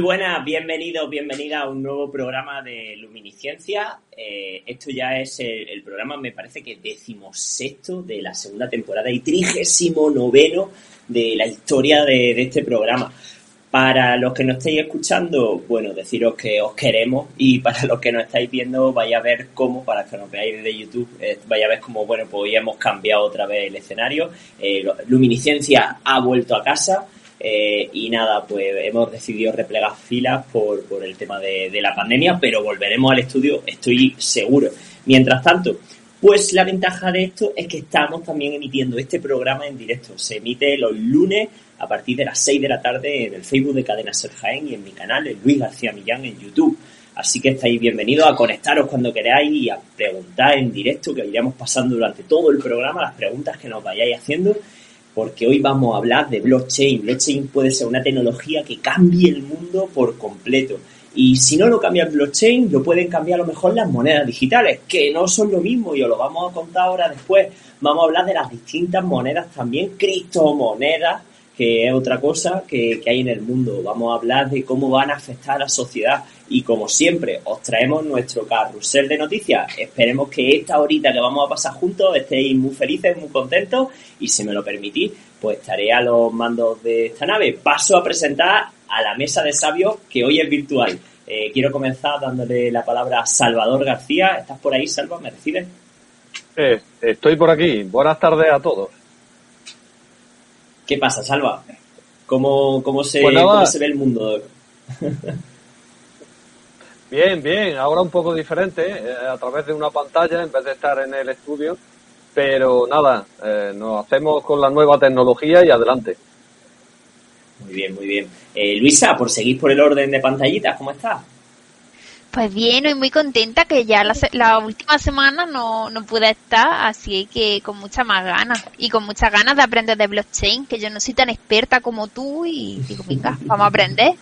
Muy buenas, bienvenidos, bienvenida a un nuevo programa de Luminiscencia. Eh, esto ya es el, programa, me parece que decimosexto de la segunda temporada y trigésimo noveno de la historia de, este programa. Para los que nos estáis escuchando, bueno, deciros que os queremos y para los que nos estáis viendo, vaya a ver cómo, para que nos veáis desde YouTube, eh, vaya a ver cómo, bueno, pues ya hemos cambiado otra vez el escenario. Eh, Luminiscencia ha vuelto a casa eh, y nada, pues hemos decidido replegar filas por, por el tema de, la pandemia, pero volveremos al estudio, estoy seguro. Mientras tanto, pues la ventaja de esto es que estamos también emitiendo este programa en directo. Se emite los lunes a partir de las 6 de la tarde en el Facebook de Cadena Ser Jaén y en mi canal, el Luis García Millán, en YouTube. Así que estáis bienvenidos a conectaros cuando queráis y a preguntar en directo, que iremos pasando durante todo el programa las preguntas que nos vayáis haciendo porque hoy vamos a hablar de blockchain. Blockchain puede ser una tecnología que cambie el mundo por completo. Y si no lo cambia el blockchain, lo pueden cambiar a lo mejor las monedas digitales, que no son lo mismo y os lo vamos a contar ahora después. Vamos a hablar de las distintas monedas también, criptomonedas, que es otra cosa que, hay en el mundo. Vamos a hablar de cómo van a afectar a la sociedad y como siempre os traemos nuestro carrusel de noticias. Esperemos que esta horita que vamos a pasar juntos estéis muy felices, muy contentos y si me lo permitís, pues estaré a los mandos de esta nave. Paso a presentar a la mesa de sabios que hoy es virtual. Eh, quiero comenzar dándole la palabra a Salvador García. ¿Estás por ahí, Salva? ¿Me recibes? Eh, estoy por aquí. Buenas tardes a todos. ¿Qué pasa, Salva? ¿Cómo, cómo, se, pues se ve el mundo? bien, bien. Ahora un poco diferente, eh, a través de una pantalla en vez de estar en el estudio. Pero nada, eh, nos hacemos con la nueva tecnología y adelante. Muy bien, muy bien. Eh, Luisa, por seguir por el orden de pantallitas, ¿cómo estás? Pues bien, y muy contenta que ya la, última semana no, no pude estar, así que con mucha más ganas. Y con muchas ganas de aprender de blockchain, que yo no soy tan experta como tú y digo, venga, vamos a aprender.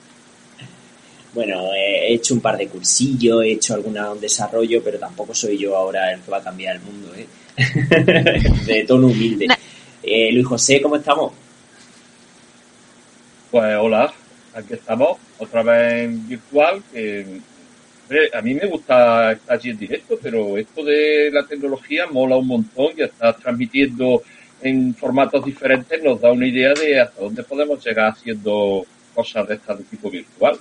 Bueno, he hecho un par de cursillos, he hecho algún desarrollo, pero tampoco soy yo ahora el que va a cambiar el mundo, ¿eh? de tono humilde. Eh, Luis José, ¿cómo estamos? Pues hola, aquí estamos, otra vez en virtual, que a mí me gusta estar allí en directo, pero esto de la tecnología mola un montón y estar transmitiendo en formatos diferentes nos da una idea de hasta dónde podemos llegar haciendo cosas de este tipo virtual.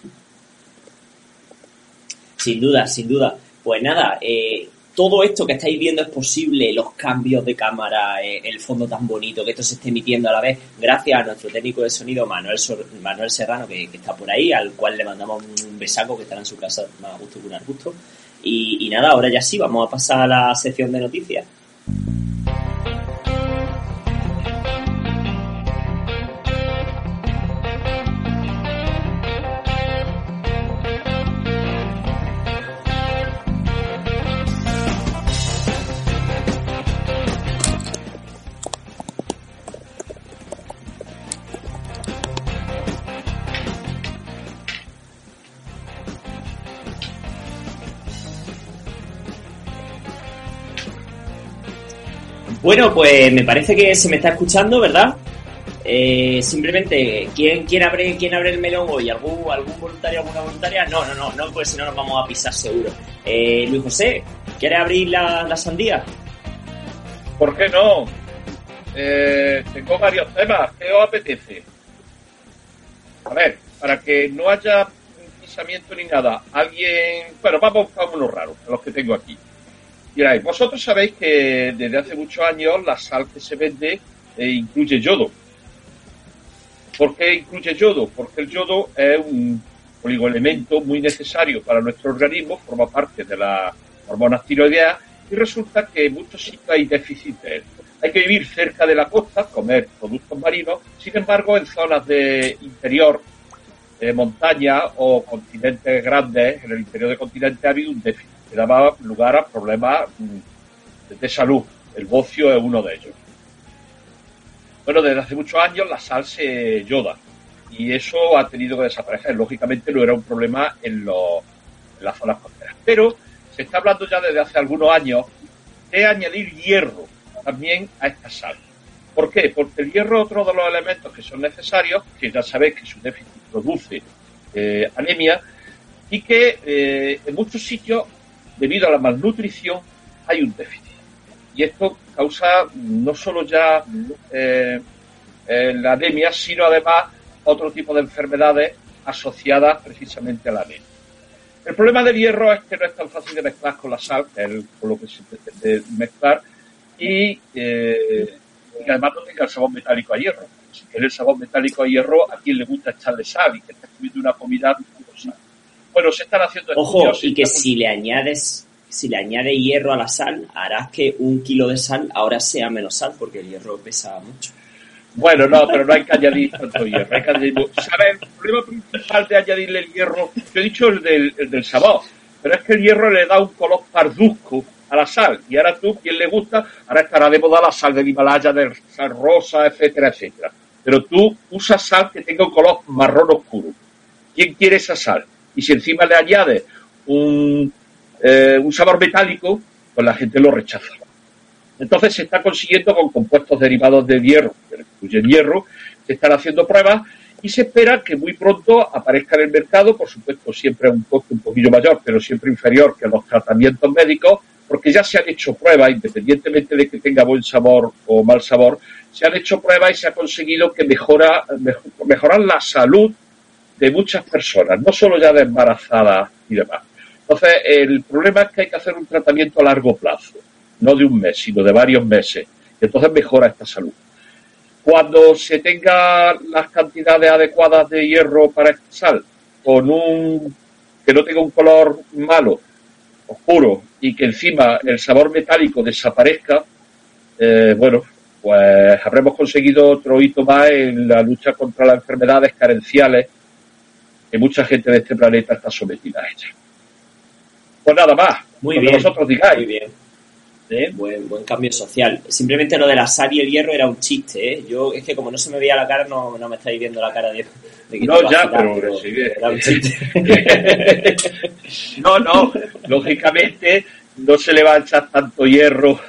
Sin duda, sin duda. Pues nada, eh, todo esto que estáis viendo es posible, los cambios de cámara, eh, el fondo tan bonito, que esto se esté emitiendo a la vez, gracias a nuestro técnico de sonido Manuel, Manuel Serrano, que, está por ahí, al cual le mandamos un besaco que estará en su casa más a gusto que un arbusto. Y nada, ahora ya sí, vamos a pasar a la sección de noticias. Bueno, pues me parece que se me está escuchando, ¿verdad? Eh, simplemente, ¿quién, quién, abre, ¿quién abre el melón hoy? ¿Algún, ¿Algún voluntario, alguna voluntaria? No, no, no, no, pues si no nos vamos a pisar seguro. Eh, Luis José, ¿quieres abrir la, sandía? ¿Por qué no? Eh, tengo varios temas. ¿Qué os apetece? A ver, para que no haya pisamiento ni nada, alguien. Bueno, vamos a buscar unos raros, los que tengo aquí. Miráis, vosotros sabéis que desde hace muchos años la sal que se vende eh, incluye yodo. ¿Por qué incluye yodo? Porque el yodo es un oligoelemento muy necesario para nuestro organismo, forma parte de las hormonas tiroideas y resulta que en muchos sitios hay déficit. Hay que vivir cerca de la costa, comer productos marinos, sin embargo en zonas de interior, de montaña o continentes grandes, en el interior de continentes ha habido un déficit que daba lugar a problemas mm, de salud. El bocio es uno de ellos. Bueno, desde hace muchos años la sal se yoda y eso ha tenido que desaparecer. Lógicamente no era un problema en, las zonas costeras. Pero se está hablando ya desde hace algunos años de añadir hierro también a esta sal. ¿Por qué? Porque el hierro es otro de los elementos que son necesarios, que ya sabéis que su déficit produce eh, anemia y que eh, en muchos sitios, debido a la malnutrición, hay un déficit. Y esto causa no solo ya eh, la anemia, sino además otro tipo de enfermedades asociadas precisamente a la anemia. El problema del hierro es que no es tan fácil de mezclar con la sal, que es con lo que se pretende mezclar, y, eh, y además no tenga el sabor metálico a hierro. Si quiere el sabor metálico a hierro, a quien le gusta echarle sal y que esté comiendo una comida con sal. Bueno, se están haciendo Ojo, y que si le añades si le añade hierro a la sal, harás que un kilo de sal ahora sea menos sal, porque el hierro pesa mucho. Bueno, no, pero no hay que añadir tanto hierro. Hay que añadir... ¿Sabes? El problema principal de añadirle el hierro, yo he dicho el del, el del sabor, pero es que el hierro le da un color parduzco a la sal. Y ahora tú, quien le gusta, ahora estará de moda la sal del Himalaya, de sal rosa, etcétera, etcétera. Pero tú usas sal que tenga un color marrón oscuro. ¿Quién quiere esa sal? Y si encima le añades un, eh, un sabor metálico, pues la gente lo rechaza. Entonces se está consiguiendo con compuestos derivados de hierro, que hierro, se están haciendo pruebas y se espera que muy pronto aparezca en el mercado, por supuesto siempre a un coste un poquillo mayor, pero siempre inferior que los tratamientos médicos, porque ya se han hecho pruebas, independientemente de que tenga buen sabor o mal sabor, se han hecho pruebas y se ha conseguido que mejora, mejorar la salud de muchas personas, no solo ya de embarazadas y demás. Entonces, el problema es que hay que hacer un tratamiento a largo plazo no de un mes, sino de varios meses. Y entonces mejora esta salud. Cuando se tenga las cantidades adecuadas de hierro para esta sal, con un que no tenga un color malo, oscuro, y que encima el sabor metálico desaparezca, eh, bueno, pues habremos conseguido otro hito más en la lucha contra las enfermedades carenciales que mucha gente de este planeta está sometida a ellas. Pues nada más, muy bien, vosotros digáis. Muy bien. ¿eh? Buen, buen cambio social. Simplemente lo de la sal y el hierro era un chiste, ¿eh? Yo es que como no se me veía la cara, no, no me estáis viendo la cara de, de que No, ya, pero, sí, era un chiste. no, no, lógicamente no se le va a echar tanto hierro.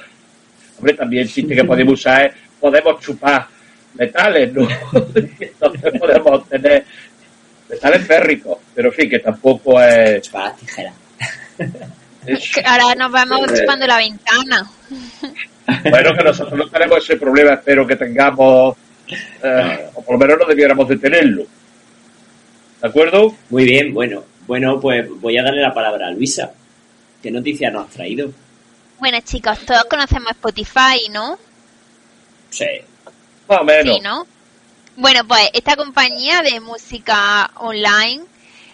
Hombre, también el chiste que podemos usar es podemos chupar metales, ¿no? Entonces podemos tener metales férricos, pero en fin, que tampoco es... Chupar tijera. Ahora nos vamos chupando la ventana. Bueno, que nosotros no tenemos ese problema, espero que tengamos, eh, o por lo menos no debiéramos de tenerlo. ¿De acuerdo? Muy bien, bueno. Bueno, pues voy a darle la palabra a Luisa. ¿Qué noticia nos has traído? Bueno, chicos, todos conocemos Spotify, ¿no? Sí. Más o menos. Sí, ¿no? Bueno, pues esta compañía de música online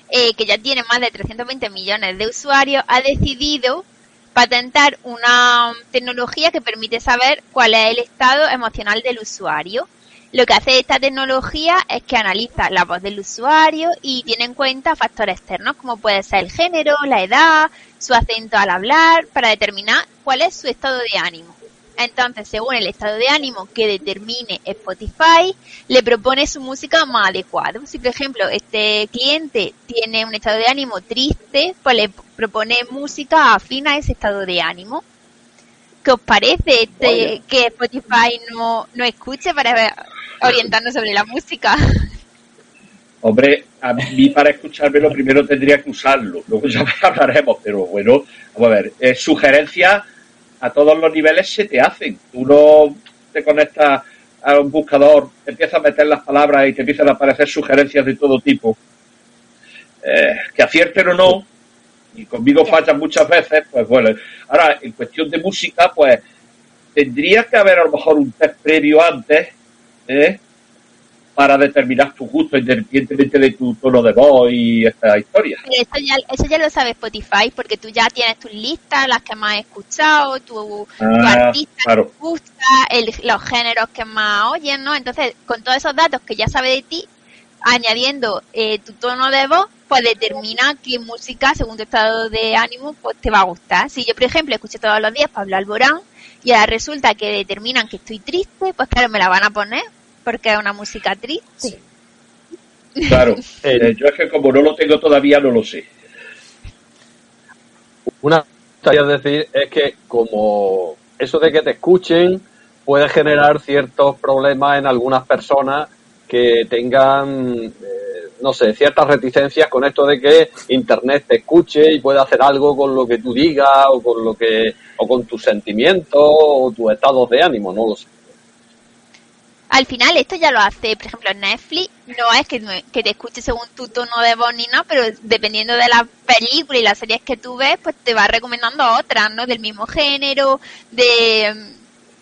eh, que ya tiene más de 320 millones de usuarios, ha decidido patentar una tecnología que permite saber cuál es el estado emocional del usuario. Lo que hace esta tecnología es que analiza la voz del usuario y tiene en cuenta factores externos como puede ser el género, la edad, su acento al hablar, para determinar cuál es su estado de ánimo. Entonces, según el estado de ánimo que determine Spotify, le propone su música más adecuada. Si, por ejemplo, este cliente tiene un estado de ánimo triste, pues le propone música afina a ese estado de ánimo. ¿Qué os parece este, que Spotify no, no escuche para orientarnos sobre la música? Hombre, a mí para escucharme primero tendría que usarlo, luego ya hablaremos, pero bueno, vamos a ver, eh, sugerencias a todos los niveles se te hacen. Tú no te conectas a un buscador, empiezas a meter las palabras y te empiezan a aparecer sugerencias de todo tipo. Eh, que acierten o no, y conmigo fallan muchas veces, pues bueno. Ahora, en cuestión de música, pues tendría que haber a lo mejor un test previo antes, ¿eh? Para determinar tu gusto independientemente de tu tono de voz y esta historia. Eso ya, eso ya lo sabe Spotify porque tú ya tienes tus listas, las que más has escuchado, tu, ah, artista que te gusta, los géneros que más oyen, ¿no? Entonces, con todos esos datos que ya sabe de ti, añadiendo eh, tu tono de voz, pues determina qué música, según tu estado de ánimo, pues te va a gustar. Si yo, por ejemplo, escucho todos los días Pablo Alborán y ahora resulta que determinan que estoy triste, pues claro, me la van a poner porque es una música triste. Claro, eh, yo es que como no lo tengo todavía no lo sé. Una cosa decir es que como eso de que te escuchen puede generar ciertos problemas en algunas personas que tengan, eh, no sé, ciertas reticencias con esto de que Internet te escuche y puede hacer algo con lo que tú digas o con lo que, o con tus sentimientos o tus estados de ánimo, no lo sé. Al final esto ya lo hace, por ejemplo, Netflix, no es que, que te escuche según tu tono de voz ni nada, pero dependiendo de la película y las series que tú ves, pues te va recomendando otras, ¿no? Del mismo género, de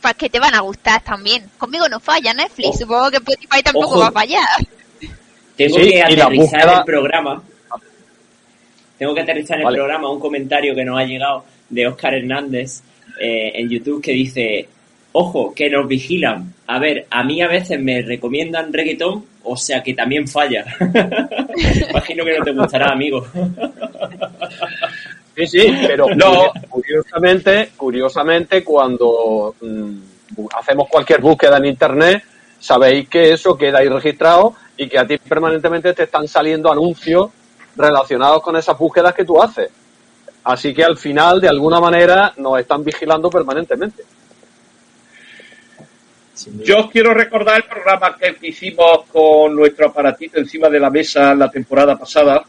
pues que te van a gustar también. Conmigo no falla Netflix, oh. supongo que Spotify tampoco va a fallar. Tengo que aterrizar el programa. Tengo que aterrizar en el programa un comentario que nos ha llegado de Oscar Hernández eh, en YouTube que dice, ojo, que nos vigilan. A ver, a mí a veces me recomiendan reggaetón, o sea que también falla. Imagino que no te gustará, amigo. sí, sí, pero no. curiosamente, curiosamente cuando mm, hacemos cualquier búsqueda en internet, sabéis que eso queda ahí registrado y que a ti permanentemente te están saliendo anuncios relacionados con esas búsquedas que tú haces. Así que al final, de alguna manera, nos están vigilando permanentemente. Yo os quiero recordar el programa que hicimos con nuestro aparatito encima de la mesa la temporada pasada.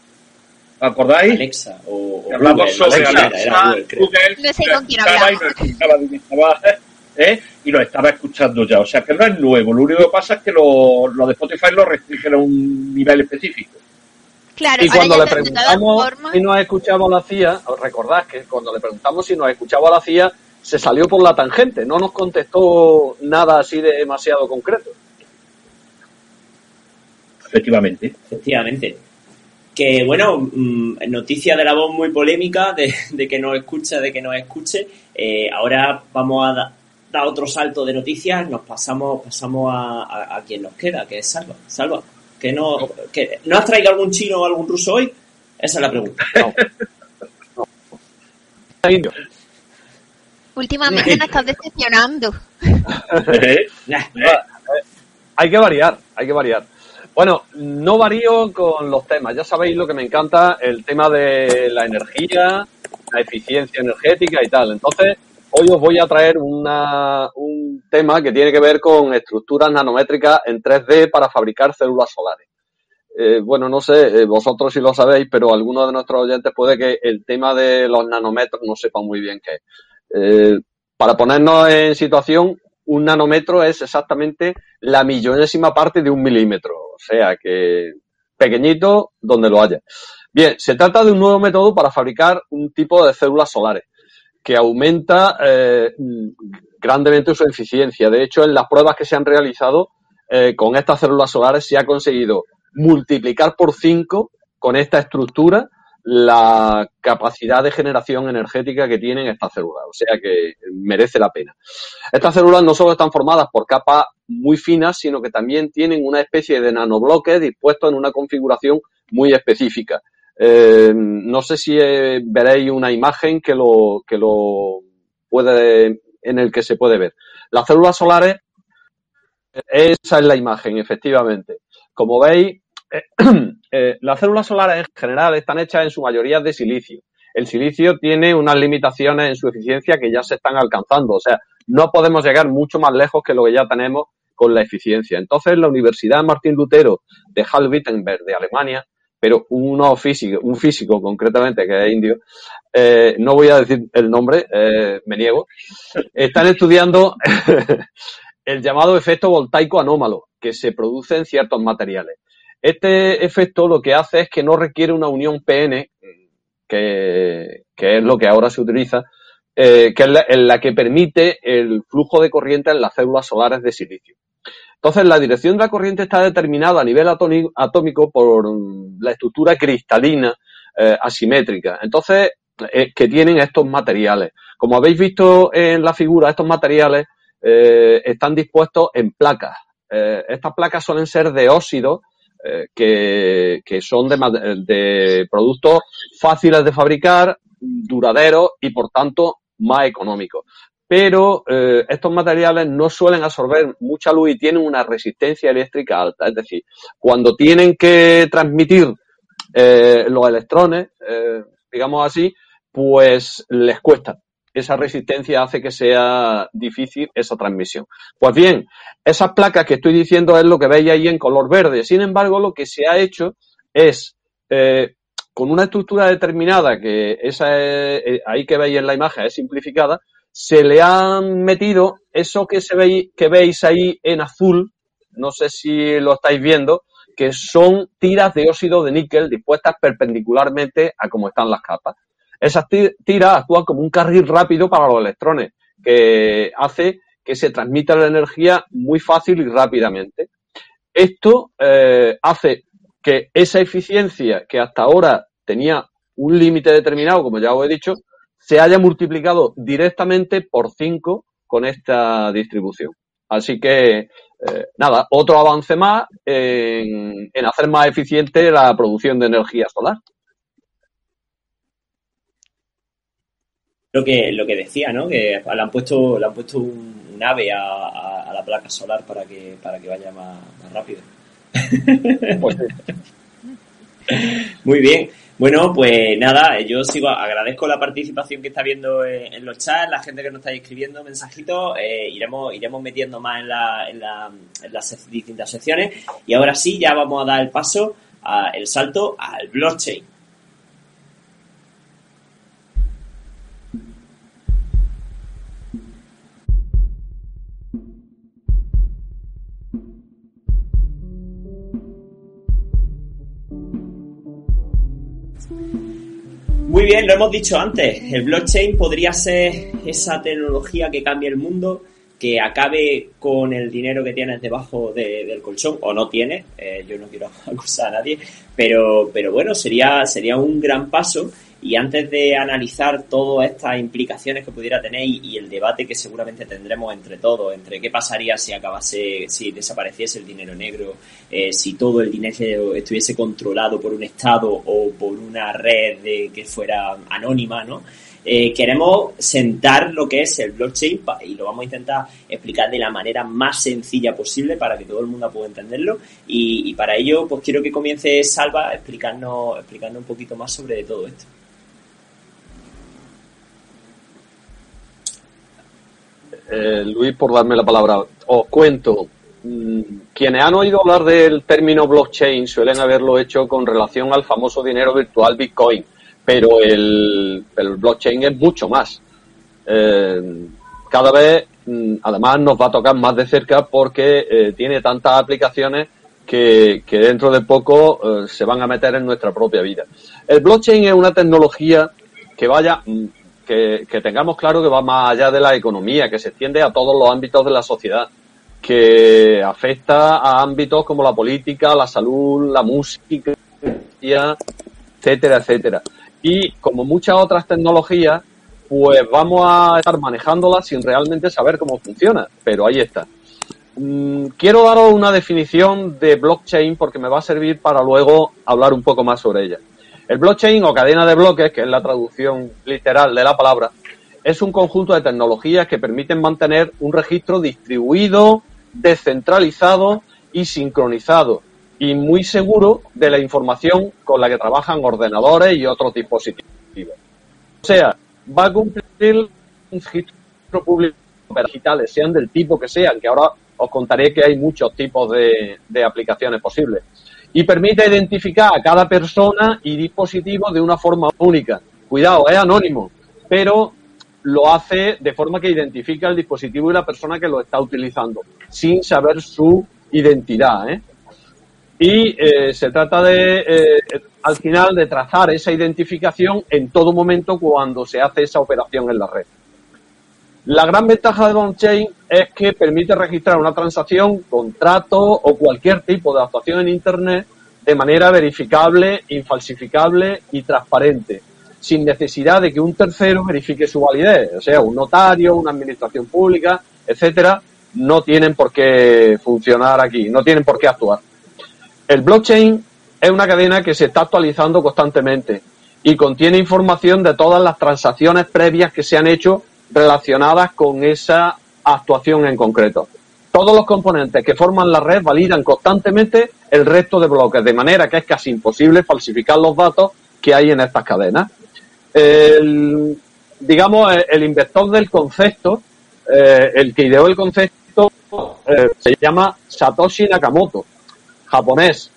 ¿Acordáis? Alexa o, hablamos sobre Alexa, Google, no sé con quién hablamos. ¿eh? y lo estaba escuchando ya. O sea que no es nuevo. Lo único que pasa es que lo, lo de Spotify lo restringen a un nivel específico. Claro, y cuando le preguntamos si nos escuchado la CIA, os recordad que cuando le preguntamos si nos escuchaba la CIA, se salió por la tangente, no nos contestó nada así de demasiado concreto. Efectivamente. Efectivamente. Que bueno, mm, noticia de la voz muy polémica, de, que no escucha, de que no escuche. Eh, ahora vamos a dar otro salto de noticias, nos pasamos, pasamos a, quien nos queda, que es Salva. Salva, que no, que ¿no has traído algún chino o algún ruso hoy? Esa es la pregunta. No. Últimamente nos estás decepcionando. hay que variar, hay que variar. Bueno, no varío con los temas. Ya sabéis lo que me encanta, el tema de la energía, la eficiencia energética y tal. Entonces, hoy os voy a traer una, un tema que tiene que ver con estructuras nanométricas en 3D para fabricar células solares. Eh, bueno, no sé, eh, vosotros si lo sabéis, pero algunos de nuestros oyentes puede que el tema de los nanómetros no sepan muy bien qué es. Eh, para ponernos en situación, un nanómetro es exactamente la millonésima parte de un milímetro, o sea que pequeñito donde lo haya. Bien, se trata de un nuevo método para fabricar un tipo de células solares que aumenta eh, grandemente su eficiencia. De hecho, en las pruebas que se han realizado eh, con estas células solares se ha conseguido multiplicar por 5 con esta estructura la capacidad de generación energética que tienen estas células. O sea que merece la pena. Estas células no solo están formadas por capas muy finas, sino que también tienen una especie de nanobloques dispuestos en una configuración muy específica. Eh, no sé si eh, veréis una imagen que lo, que lo puede, en el que se puede ver. Las células solares, esa es la imagen, efectivamente. Como veis, eh, las células solares en general están hechas en su mayoría de silicio. El silicio tiene unas limitaciones en su eficiencia que ya se están alcanzando. O sea, no podemos llegar mucho más lejos que lo que ya tenemos con la eficiencia. Entonces, la Universidad Martín Lutero de Halle-Wittenberg de Alemania, pero físico, un físico concretamente que es indio, eh, no voy a decir el nombre, eh, me niego, están estudiando el llamado efecto voltaico anómalo que se produce en ciertos materiales. Este efecto lo que hace es que no requiere una unión PN, que, es lo que ahora se utiliza, eh, que es la, que permite el flujo de corriente en las células solares de silicio. Entonces, la dirección de la corriente está determinada a nivel atómico por la estructura cristalina eh, asimétrica. Entonces, eh, que tienen estos materiales. Como habéis visto en la figura, estos materiales están dispuestos en placas. estas placas suelen ser de óxido eh, que, son de, productos fáciles de fabricar, duraderos y por tanto más económicos. Pero eh, estos materiales no suelen absorber mucha luz y tienen una resistencia eléctrica alta. Es decir, cuando tienen que transmitir eh, los electrones, digamos así, pues les cuesta esa resistencia hace que sea difícil esa transmisión. Pues bien, esas placas que estoy diciendo es lo que veis ahí en color verde. Sin embargo, lo que se ha hecho es eh, con una estructura determinada, que esa es, ahí que veis en la imagen es simplificada, se le han metido eso que, se veis, que veis ahí en azul, no sé si lo estáis viendo, que son tiras de óxido de níquel dispuestas perpendicularmente a cómo están las capas. Esas tiras actúan como un carril rápido para los electrones, que hace que se transmita la energía muy fácil y rápidamente. Esto eh, hace que esa eficiencia que hasta ahora tenía un límite determinado, como ya os he dicho, se haya multiplicado directamente por 5 con esta distribución. Así que, eh, nada, otro avance más en, hacer más eficiente la producción de energía solar. Lo que, lo que decía, ¿no? Que le han puesto, le han puesto un, ave a, la placa solar para que, para que vaya más, más rápido. Pues Muy bien. Bueno, pues nada, yo sigo, agradezco la participación que está viendo en, los chats, la gente que nos está escribiendo mensajitos, eh, iremos, iremos metiendo más en, la, en, la, en las distintas secciones y ahora sí, ya vamos a dar el paso, a, el salto al blockchain. Muy bien, lo hemos dicho antes, el blockchain podría ser esa tecnología que cambie el mundo, que acabe con el dinero que tienes debajo del colchón o no tienes, eh, yo no quiero acusar a nadie, pero, pero bueno, sería, sería un gran paso y antes de analizar todas estas implicaciones que pudiera tener y, el debate que seguramente tendremos entre todos, entre qué pasaría si acabase, si desapareciese el dinero negro, eh, si todo el dinero estuviese controlado por un Estado o por una red de, que fuera anónima, ¿no? Eh, queremos sentar lo que es el blockchain y lo vamos a intentar explicar de la manera más sencilla posible para que todo el mundo pueda entenderlo y, y para ello pues quiero que comience Salva explicarnos, explicarnos un poquito más sobre todo esto. Eh, Luis, por darme la palabra. Os cuento. Mm, quienes han oído hablar del término blockchain suelen haberlo hecho con relación al famoso dinero virtual Bitcoin, pero el, blockchain es mucho más. Eh, cada vez, mm, además, nos va a tocar más de cerca porque eh, tiene tantas aplicaciones que, dentro de poco se van a meter en nuestra propia vida. El blockchain es una tecnología que vaya que, tengamos claro que va más allá de la economía, que se extiende a todos los ámbitos de la sociedad, que afecta a ámbitos como la política, la salud, la música, etcétera, etcétera. Y como muchas otras tecnologías, pues vamos a estar manejándolas sin realmente saber cómo funciona, pero ahí está. Mm, quiero daros una definición de blockchain porque me va a servir para luego hablar un poco más sobre ella. El blockchain o cadena de bloques, que es la traducción literal de la palabra, es un conjunto de tecnologías que permiten mantener un registro distribuido, descentralizado y sincronizado y muy seguro de la información con la que trabajan ordenadores y otros dispositivos. O sea, va a cumplir un registro público digitales, sean del tipo que sean, que ahora os contaré que hay muchos tipos de, de aplicaciones posibles y permite identificar a cada persona y dispositivo de una forma única. Cuidado, es anónimo, pero lo hace de forma que identifica el dispositivo y la persona que lo está utilizando, sin saber su identidad. ¿eh? Y eh, se trata de, eh, al final, de trazar esa identificación en todo momento cuando se hace esa operación en la red. La gran ventaja de blockchain es que permite registrar una transacción, contrato o cualquier tipo de actuación en Internet de manera verificable, infalsificable y transparente, sin necesidad de que un tercero verifique su validez, o sea, un notario, una administración pública, etcétera, no tienen por qué funcionar aquí, no tienen por qué actuar. El blockchain es una cadena que se está actualizando constantemente y contiene información de todas las transacciones previas que se han hecho relacionadas con esa actuación en concreto. Todos los componentes que forman la red validan constantemente el resto de bloques, de manera que es casi imposible falsificar los datos que hay en estas cadenas. El, digamos, el inventor del concepto, eh, el que ideó el concepto, eh, se llama Satoshi Nakamoto, japonés,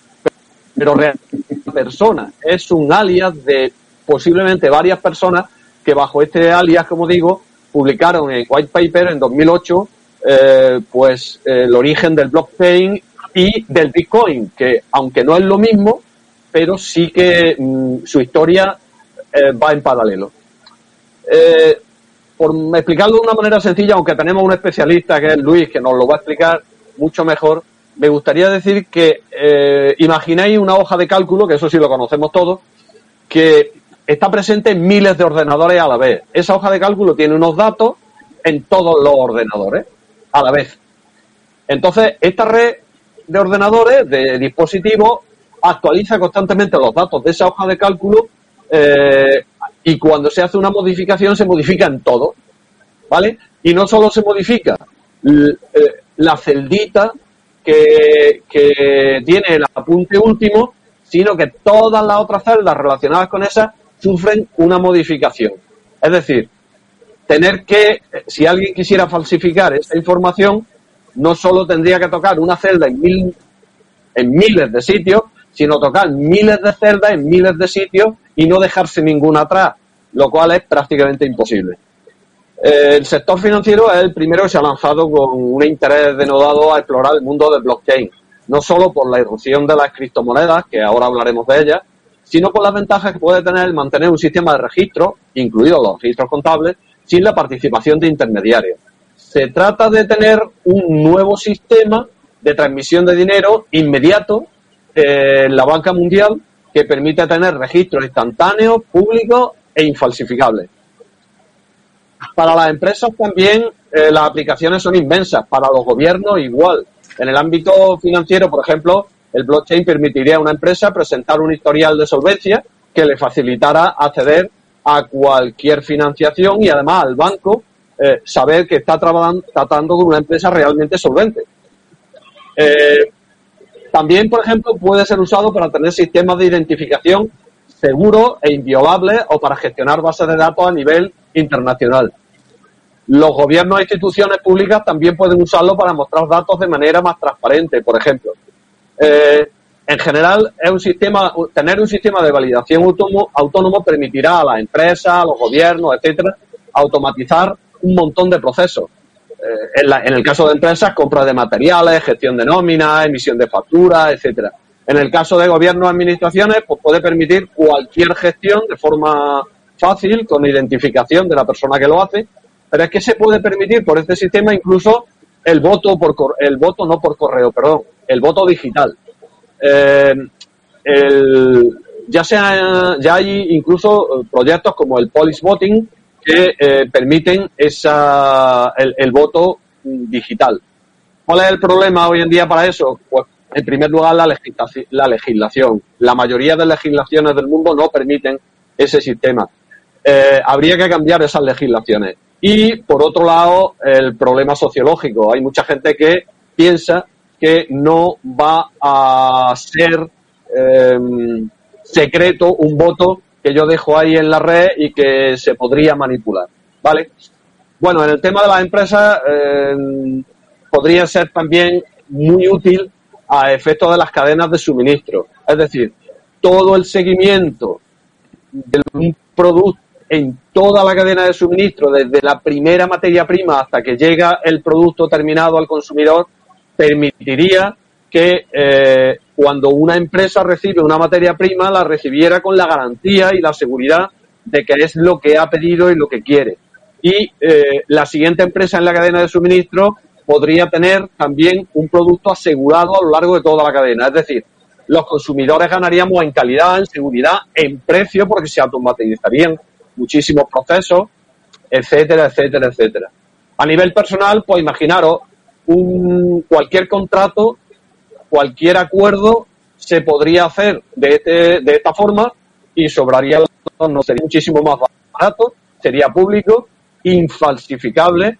pero realmente persona, es un alias de posiblemente varias personas que bajo este alias, como digo, publicaron en White Paper en 2008 eh, pues el origen del blockchain y del Bitcoin, que aunque no es lo mismo, pero sí que mm, su historia eh, va en paralelo. Eh, por explicarlo de una manera sencilla, aunque tenemos un especialista que es Luis, que nos lo va a explicar mucho mejor, me gustaría decir que eh, imagináis una hoja de cálculo, que eso sí lo conocemos todos, que está presente en miles de ordenadores a la vez. Esa hoja de cálculo tiene unos datos en todos los ordenadores a la vez. Entonces, esta red de ordenadores, de dispositivos, actualiza constantemente los datos de esa hoja de cálculo eh, y cuando se hace una modificación se modifica en todo, ¿vale? Y no solo se modifica eh, la celdita que, que tiene el apunte último, sino que todas las otras celdas relacionadas con esa sufren una modificación. Es decir, tener que, si alguien quisiera falsificar esa información, no solo tendría que tocar una celda en, mil, en miles de sitios, sino tocar miles de celdas en miles de sitios y no dejarse ninguna atrás, lo cual es prácticamente imposible. Eh, el sector financiero es el primero que se ha lanzado con un interés denodado a explorar el mundo del blockchain, no solo por la irrupción de las criptomonedas, que ahora hablaremos de ellas, sino por las ventajas que puede tener el mantener un sistema de registro, incluidos los registros contables, sin la participación de intermediarios. Se trata de tener un nuevo sistema de transmisión de dinero inmediato en la banca mundial que permite tener registros instantáneos, públicos e infalsificables. Para las empresas también eh, las aplicaciones son inmensas, para los gobiernos igual. En el ámbito financiero, por ejemplo, el blockchain permitiría a una empresa presentar un historial de solvencia que le facilitara acceder a cualquier financiación y además al banco eh, saber que está tratando con una empresa realmente solvente. Eh, también, por ejemplo, puede ser usado para tener sistemas de identificación seguros e inviolables o para gestionar bases de datos a nivel internacional. Los gobiernos e instituciones públicas también pueden usarlo para mostrar datos de manera más transparente, por ejemplo. Eh, en general, es un sistema, tener un sistema de validación autónomo, autónomo permitirá a las empresas, a los gobiernos, etcétera, automatizar un montón de procesos. Eh, en, el caso de empresas, compra de materiales, gestión de nóminas, emisión de facturas, etcétera. En el caso de gobiernos administraciones, pues puede permitir cualquier gestión de forma fácil, con identificación de la persona que lo hace, pero es que se puede permitir por este sistema incluso el voto por el voto no por correo, perdón, el voto digital. Eh, ya ya hay incluso proyectos como el police voting que eh, permiten esa, el, voto digital. ¿Cuál es el problema hoy en día para eso? Pues, en primer lugar, la, la legislación. La mayoría de legislaciones del mundo no permiten ese sistema. Eh, habría que cambiar esas legislaciones. Y, por otro lado, el problema sociológico. Hay mucha gente que piensa que no va a ser em, secreto un voto que yo dejo ahí en la red y que se podría manipular. ¿Vale? Bueno, en el tema de las empresas em, podría ser también muy útil a efectos de las cadenas de suministro. Es decir, todo el seguimiento de un producto en toda la cadena de suministro, desde la primera materia prima hasta que llega el producto terminado al consumidor, permitiría que eh, cuando una empresa recibe una materia prima la recibiera con la garantía y la seguridad de que es lo que ha pedido y lo que quiere. Y eh, la siguiente empresa en la cadena de suministro podría tener también un producto asegurado a lo largo de toda la cadena. Es decir, los consumidores ganaríamos en calidad, en seguridad, en precio, porque se automatizarían muchísimos procesos, etcétera, etcétera, etcétera. A nivel personal, pues imaginaros un, cualquier contrato, cualquier acuerdo se podría hacer de, este, de esta forma y sobraría, no sería muchísimo más barato, sería público, infalsificable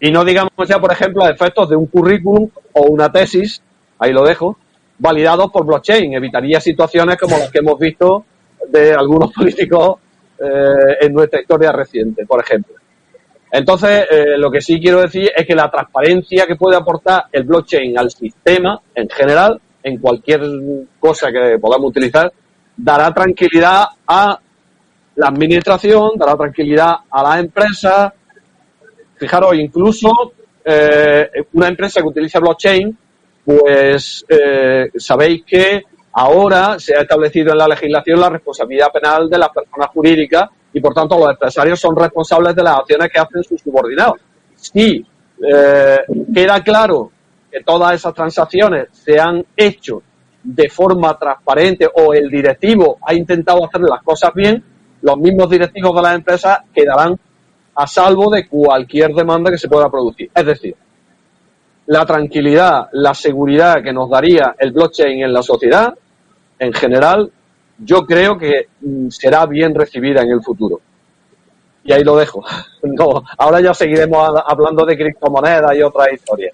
y no digamos ya, por ejemplo, a efectos de un currículum o una tesis, ahí lo dejo, validados por blockchain. Evitaría situaciones como las que hemos visto de algunos políticos eh, en nuestra historia reciente, por ejemplo. Entonces, eh, lo que sí quiero decir es que la transparencia que puede aportar el blockchain al sistema en general, en cualquier cosa que podamos utilizar, dará tranquilidad a la administración, dará tranquilidad a las empresas. Fijaros, incluso eh, una empresa que utiliza blockchain, pues eh, sabéis que ahora se ha establecido en la legislación la responsabilidad penal de las personas jurídicas y por tanto los empresarios son responsables de las acciones que hacen sus subordinados. Si eh, queda claro que todas esas transacciones se han hecho de forma transparente o el directivo ha intentado hacer las cosas bien, los mismos directivos de las empresas quedarán a salvo de cualquier demanda que se pueda producir. Es decir, la tranquilidad, la seguridad que nos daría el blockchain en la sociedad, en general, yo creo que mm, será bien recibida en el futuro. Y ahí lo dejo. No, ahora ya seguiremos hablando de criptomonedas y otras historias.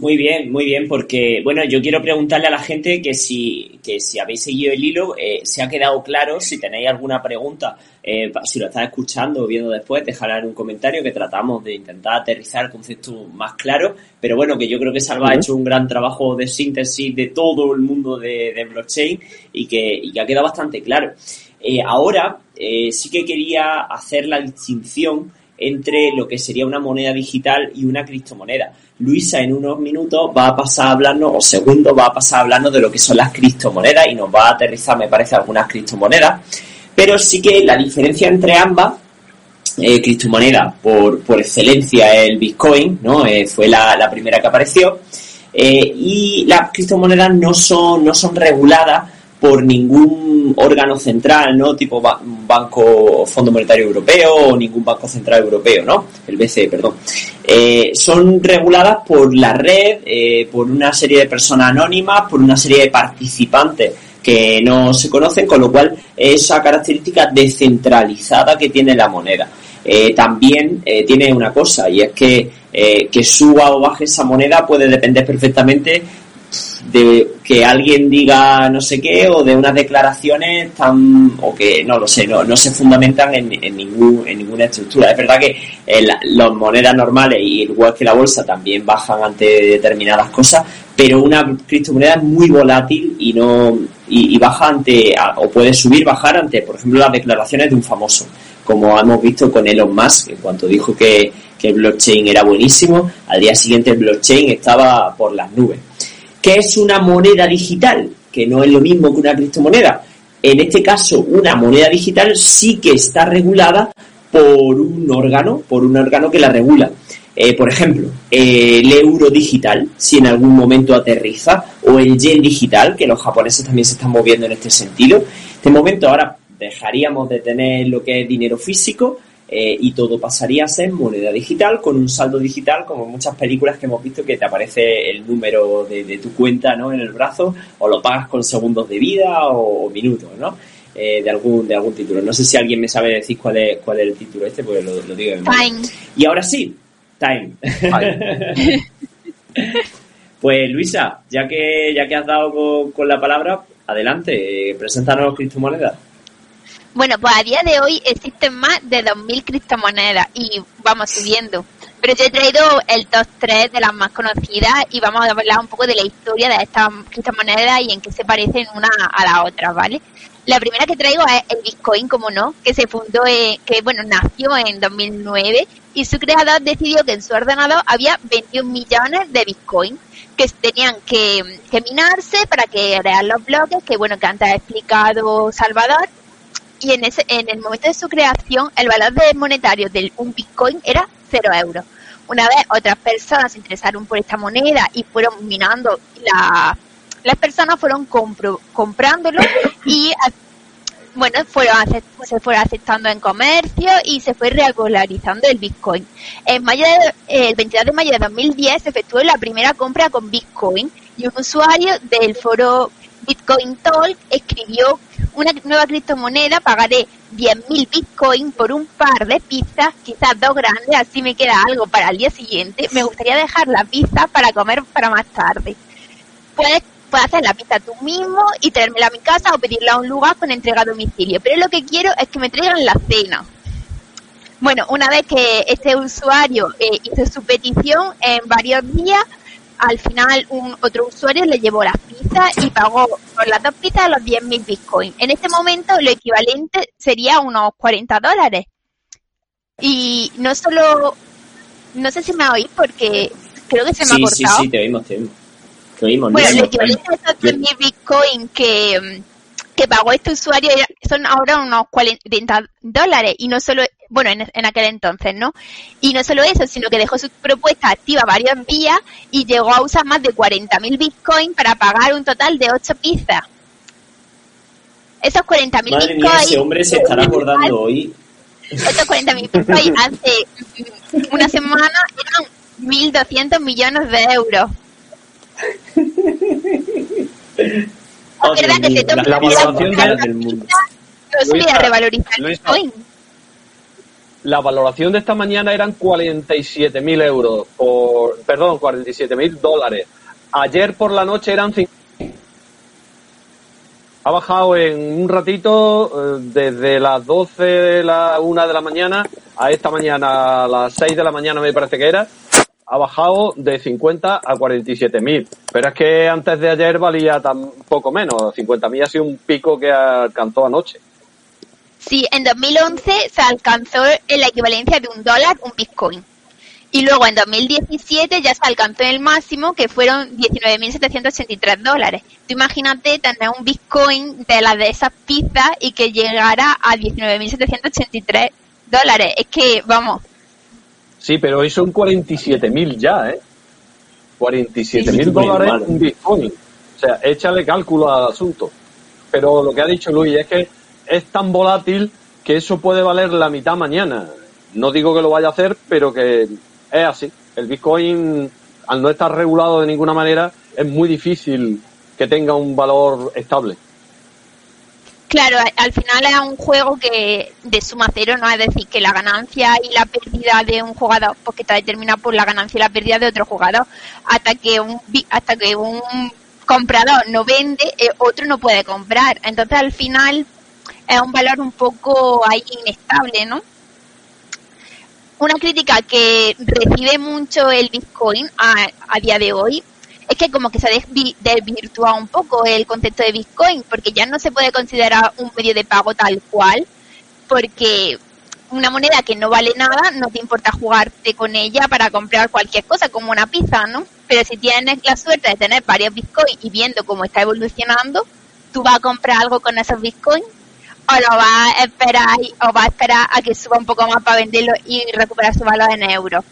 Muy bien, muy bien, porque bueno, yo quiero preguntarle a la gente que si, que si habéis seguido el hilo, eh, se ha quedado claro, si tenéis alguna pregunta, eh, si lo estás escuchando o viendo después, dejadla en un comentario que tratamos de intentar aterrizar el concepto más claro, pero bueno, que yo creo que Salva ha hecho un gran trabajo de síntesis de todo el mundo de, blockchain y que, y que ha quedado bastante claro. Eh, ahora sí que quería hacer la distinción entre lo que sería una moneda digital y una criptomoneda. Luisa en unos minutos va a pasar hablando, o segundos va a pasar hablando de lo que son las criptomonedas y nos va a aterrizar, me parece, algunas criptomonedas. Pero sí que la diferencia entre ambas, eh, criptomoneda por, por excelencia el Bitcoin, ¿no? Eh, fue la, primera que apareció. Eh, y las criptomonedas no son, no son reguladas por ningún órgano central, ¿no? Tipo Banco Fondo Monetario Europeo o ningún Banco Central Europeo, ¿no? El BCE, perdón. Eh, son reguladas por la red, eh, por una serie de personas anónimas, por una serie de participantes que no se conocen, con lo cual esa característica descentralizada que tiene la moneda. Eh, también tiene una cosa y es que que suba o baje esa moneda puede depender perfectamente de que alguien diga no sé qué o de unas declaraciones tan o que no lo sé no, no se fundamentan en, en, ningún, en ninguna estructura. Es verdad que eh, las monedas normales y igual que la bolsa también bajan ante determinadas cosas pero una criptomoneda es muy volátil y no y, baja ante o puede subir bajar ante por ejemplo las declaraciones de un famoso como hemos visto con Elon Musk en cuanto dijo que que el blockchain era buenísimo al día siguiente el blockchain estaba por las nubes ¿Qué es una moneda digital? Que no es lo mismo que una criptomoneda. En este caso, una moneda digital sí que está regulada por un órgano, por un órgano que la regula. Eh, por ejemplo, el euro digital, si en algún momento aterriza, o el yen digital, que los japoneses también se están moviendo en este sentido. En este momento ahora dejaríamos de tener lo que es dinero físico eh, y todo pasaría a ser moneda digital con un saldo digital como en muchas películas que hemos visto que te aparece el número de, tu cuenta ¿no? en el brazo o lo pagas con segundos de vida o, minutos ¿no? Eh, de algún de algún título. No sé si alguien me sabe decir cuál es cuál es el título este porque lo, digo en Time. Y ahora sí Time, pues Luisa ya que ya que has dado con, la palabra adelante eh, preséntanos criptomonedas bueno, pues a día de hoy existen más de 2.000 criptomonedas y vamos subiendo. Pero yo he traído el top 3 de las más conocidas y vamos a hablar un poco de la historia de estas criptomonedas y en qué se parecen una a la otra, ¿vale? La primera que traigo es el Bitcoin, como no, que se fundó, que bueno, nació en 2009 y su creador decidió que en su ordenador había 21 millones de Bitcoin que tenían que, que minarse para crear los bloques, que bueno, que antes ha explicado Salvador, y en, ese, en el momento de su creación el valor de monetario de un Bitcoin era cero euros. Una vez otras personas se interesaron por esta moneda y fueron minando, la, las personas fueron compro, comprándolo y bueno, fueron se fue aceptando en comercio y se fue regularizando el Bitcoin. En mayo el 22 de mayo de 2010 se efectuó la primera compra con Bitcoin y un usuario del foro Bitcoin Talk escribió una nueva criptomoneda, pagaré 10.000 Bitcoin por un par de pizzas, quizás dos grandes, así me queda algo para el día siguiente. Me gustaría dejar la pizza para comer para más tarde. Puedes, puedes hacer la pizza tú mismo y traérmela a mi casa o pedirla a un lugar con entrega a domicilio. Pero lo que quiero es que me traigan la cena. Bueno, una vez que este usuario eh, hizo su petición en varios días, al final un otro usuario le llevó la pizza pizzas y pagó por las dos pizzas los 10.000 bitcoins. En este momento lo equivalente sería unos 40 dólares. Y no solo, no sé si me oís porque creo que se me ha cortado. Sí, sí, te oímos, te oímos. Te oímos bueno, lo equivalente a esos 10.000 bitcoins que, que pagó este usuario son ahora unos 40 dólares y no solo bueno, en, aquel entonces, ¿no? Y no solo eso, sino que dejó su propuesta activa varios días y llegó a usar más de 40.000 bitcoins para pagar un total de 8 pizzas. Esos 40.000 bitcoins... Mía, ese hombre se estará acordando hoy. Esos 40.000 bitcoins hace una semana eran 1.200 millones de euros. Oh, es verdad que se toma la, valoración del mundo. Revalorizar bitcoin la valoración de esta mañana eran 47.000 euros, por, perdón, 47.000 dólares. Ayer por la noche eran 5. Ha bajado en un ratito eh, desde las 12 de la 1 de la mañana a esta mañana a las 6 de la mañana me parece que era. Ha bajado de 50 a 47.000. Pero es que antes de ayer valía tan poco menos. 50.000 ha sido un pico que alcanzó anoche. Sí, en 2011 se alcanzó la equivalencia de un dólar, un bitcoin. Y luego en 2017 ya se alcanzó el máximo, que fueron 19.783 dólares. Tú imagínate tener un bitcoin de las de esas pizzas y que llegara a 19.783 dólares. Es que, vamos. Sí, pero hoy son 47.000 ya, ¿eh? 47.000 dólares un bitcoin. O sea, échale cálculo al asunto. Pero lo que ha dicho Luis es que es tan volátil que eso puede valer la mitad mañana. No digo que lo vaya a hacer, pero que es así. El Bitcoin, al no estar regulado de ninguna manera, es muy difícil que tenga un valor estable. Claro, al final es un juego que de suma cero, ¿no? Es decir, que la ganancia y la pérdida de un jugador, pues que está determinada por la ganancia y la pérdida de otro jugador. Hasta que un, hasta que un comprador no vende, eh, otro no puede comprar. Entonces, al final, es un valor un poco ahí inestable, ¿no? Una crítica que recibe mucho el Bitcoin a, día de hoy es que como que se ha desvirtuado un poco el concepto de Bitcoin, porque ya no se puede considerar un medio de pago tal cual, porque una moneda que no vale nada, no te importa jugarte con ella para comprar cualquier cosa, como una pizza, ¿no? Pero si tienes la suerte de tener varios bitcoins y viendo cómo está evolucionando, tú vas a comprar algo con esos bitcoins o lo va a esperar o va a esperar a que suba un poco más para venderlo y recuperar su valor en euros.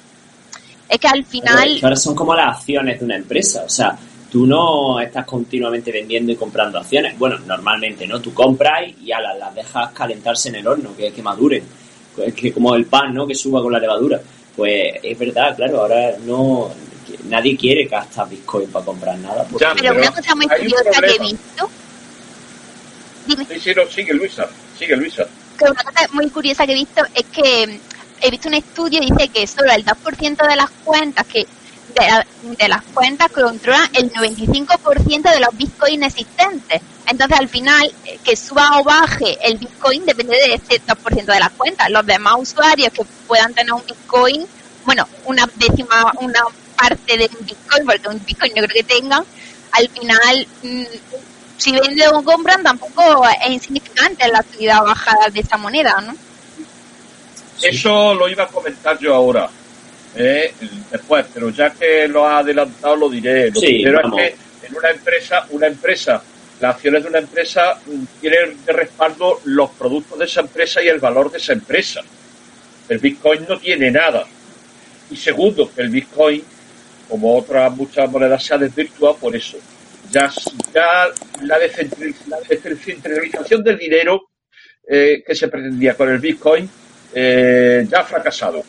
Es que al final... ahora son como las acciones de una empresa, o sea, tú no estás continuamente vendiendo y comprando acciones. Bueno, normalmente, ¿no? Tú compras y ya las, dejas calentarse en el horno, que, que maduren. Pues que como el pan, ¿no? Que suba con la levadura. Pues es verdad, claro, ahora no... Nadie quiere gastar Bitcoin para comprar nada. pero, una cosa muy curiosa que he visto Sí, sigue Luisa, sigue Luisa. una cosa muy curiosa que he visto es que he visto un estudio y dice que solo el 2% de las cuentas que de, las cuentas controlan el 95% de los bitcoins existentes. Entonces, al final, eh, que suba o baje el bitcoin depende de ese 2% de las cuentas. Los demás usuarios que puedan tener un bitcoin, bueno, una décima, una parte de un bitcoin, porque un bitcoin no creo que tengan, al final mm, si venden o compran tampoco es insignificante la actividad bajada de esta moneda, ¿no? Eso lo iba a comentar yo ahora, eh, después, pero ya que lo ha adelantado lo diré. Lo primero es que en una empresa, una empresa, las acciones de una empresa mm, tienen de respaldo los productos de esa empresa y el valor de esa empresa. El Bitcoin no tiene nada. Y segundo, que el Bitcoin, como otras muchas monedas, se ha desvirtuado por eso ya, la, descentralización del dinero eh, que se pretendía con el Bitcoin eh, ya ha fracasado.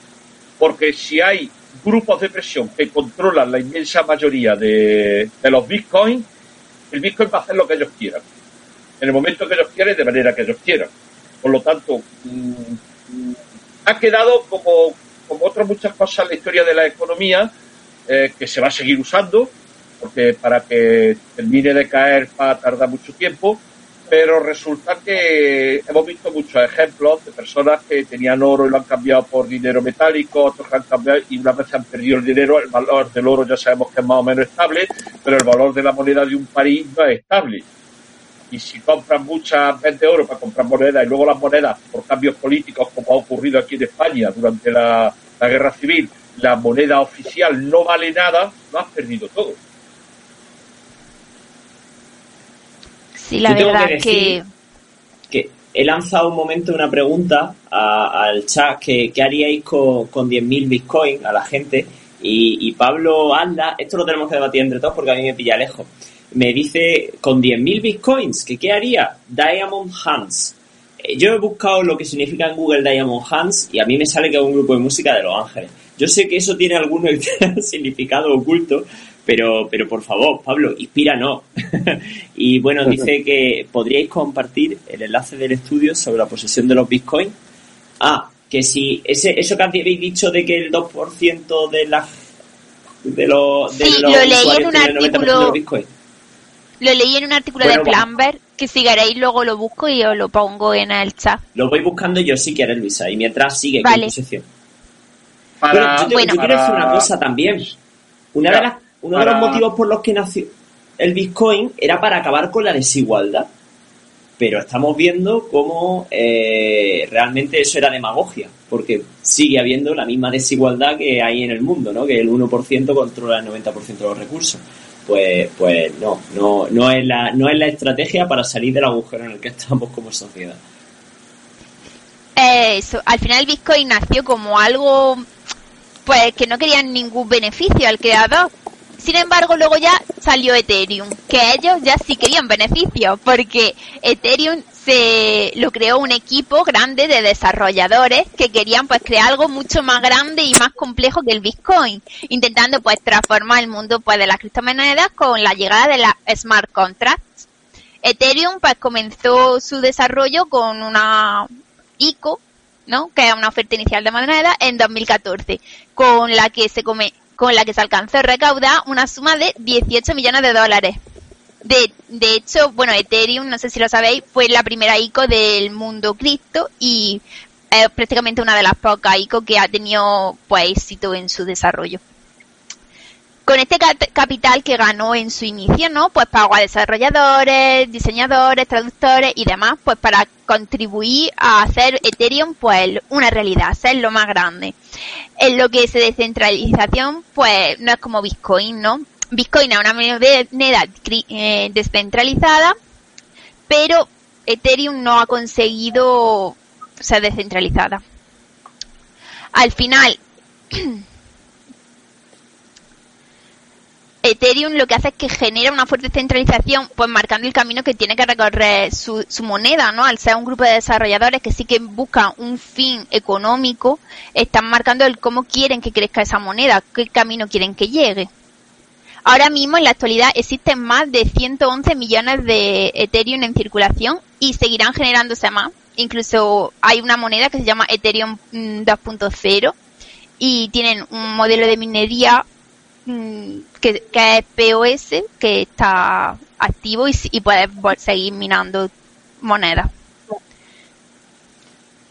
Porque si hay grupos de presión que controlan la inmensa mayoría de, los Bitcoins, el Bitcoin va a hacer lo que ellos quieran. En el momento que ellos quieran, de manera que ellos quieran. Por lo tanto, mm, ha quedado como, como otras muchas cosas en la historia de la economía, eh, que se va a seguir usando, porque para que termine de caer va a tardar mucho tiempo, pero resulta que hemos visto muchos ejemplos de personas que tenían oro y lo han cambiado por dinero metálico, otros que han cambiado y una vez han perdido el dinero, el valor del oro ya sabemos que es más o menos estable, pero el valor de la moneda de un país no es estable. Y si compran muchas veces de oro para comprar monedas y luego las monedas por cambios políticos, como ha ocurrido aquí en España durante la, la guerra civil, la moneda oficial no vale nada, lo has perdido todo. Sí, la Yo tengo verdad que decir que he lanzado un momento una pregunta a- al chat que, ¿qué haríais con, con 10.000 bitcoins a la gente y, y Pablo anda, esto lo tenemos que debatir entre todos porque a mí me pilla lejos, me dice con 10.000 bitcoins que qué haría Diamond Hands. Eh, Yo he buscado lo que significa en Google Diamond Hands y a mí me sale que es un grupo de música de Los Ángeles. Yo sé que eso tiene algún significado oculto, pero, pero por favor, Pablo, inspíranos. y bueno, dice que podríais compartir el enlace del estudio sobre la posesión de los bitcoins. Ah, que si ese, eso que habéis dicho de que el 2% de las de los, de Sí, los lo leí en un tiene el 90% de artículo- los bitcoins. Lo leí en un artículo Bueno, de bueno. Plumber, que si queréis luego lo busco y os lo pongo en el chat. Lo voy buscando yo si quieres, Luisa, y mientras sigue Vale. con tu sección. Para, Bueno, yo, te- Bueno. yo quiero decir una cosa también. Una de las, uno de los motivos por los que nació el Bitcoin era para acabar con la desigualdad. Pero estamos viendo cómo eh, realmente eso era demagogia, porque sigue habiendo la misma desigualdad que hay en el mundo, ¿no? Que el 1% controla el 90% de los recursos. Pues, pues no, no, no es la, no es la estrategia para salir del agujero en el que estamos como sociedad. Eh, Eso, al final el Bitcoin nació como algo pues que no querían ningún beneficio al creador. Sin embargo, luego ya salió Ethereum, que ellos ya sí querían beneficios, porque Ethereum se lo creó un equipo grande de desarrolladores que querían pues crear algo mucho más grande y más complejo que el Bitcoin, intentando pues transformar el mundo pues de las criptomonedas con la llegada de las smart contracts. Ethereum pues comenzó su desarrollo con una ICO, ¿no? Que es una oferta inicial de moneda en 2014, con la que se come, con la que se alcanzó recaudar una suma de 18 millones de dólares. De, de hecho, bueno, Ethereum, no sé si lo sabéis, fue la primera ICO del mundo cripto y es prácticamente una de las pocas ICO que ha tenido pues éxito en su desarrollo con este cap- capital que ganó en su inicio, ¿no? Pues pagó a desarrolladores, diseñadores, traductores y demás, pues para contribuir a hacer Ethereum, pues una realidad, ser lo más grande. En lo que es descentralización, pues no es como Bitcoin, ¿no? Bitcoin es una moneda eh, descentralizada, pero Ethereum no ha conseguido ser descentralizada. Al final, Ethereum lo que hace es que genera una fuerte centralización, pues marcando el camino que tiene que recorrer su, su moneda, ¿no? Al ser un grupo de desarrolladores que sí que buscan un fin económico, están marcando el cómo quieren que crezca esa moneda, qué camino quieren que llegue. Ahora mismo, en la actualidad, existen más de 111 millones de Ethereum en circulación y seguirán generándose más. Incluso hay una moneda que se llama Ethereum mm, 2.0 y tienen un modelo de minería mm, que, que es POS, que está activo y, y puedes seguir minando monedas.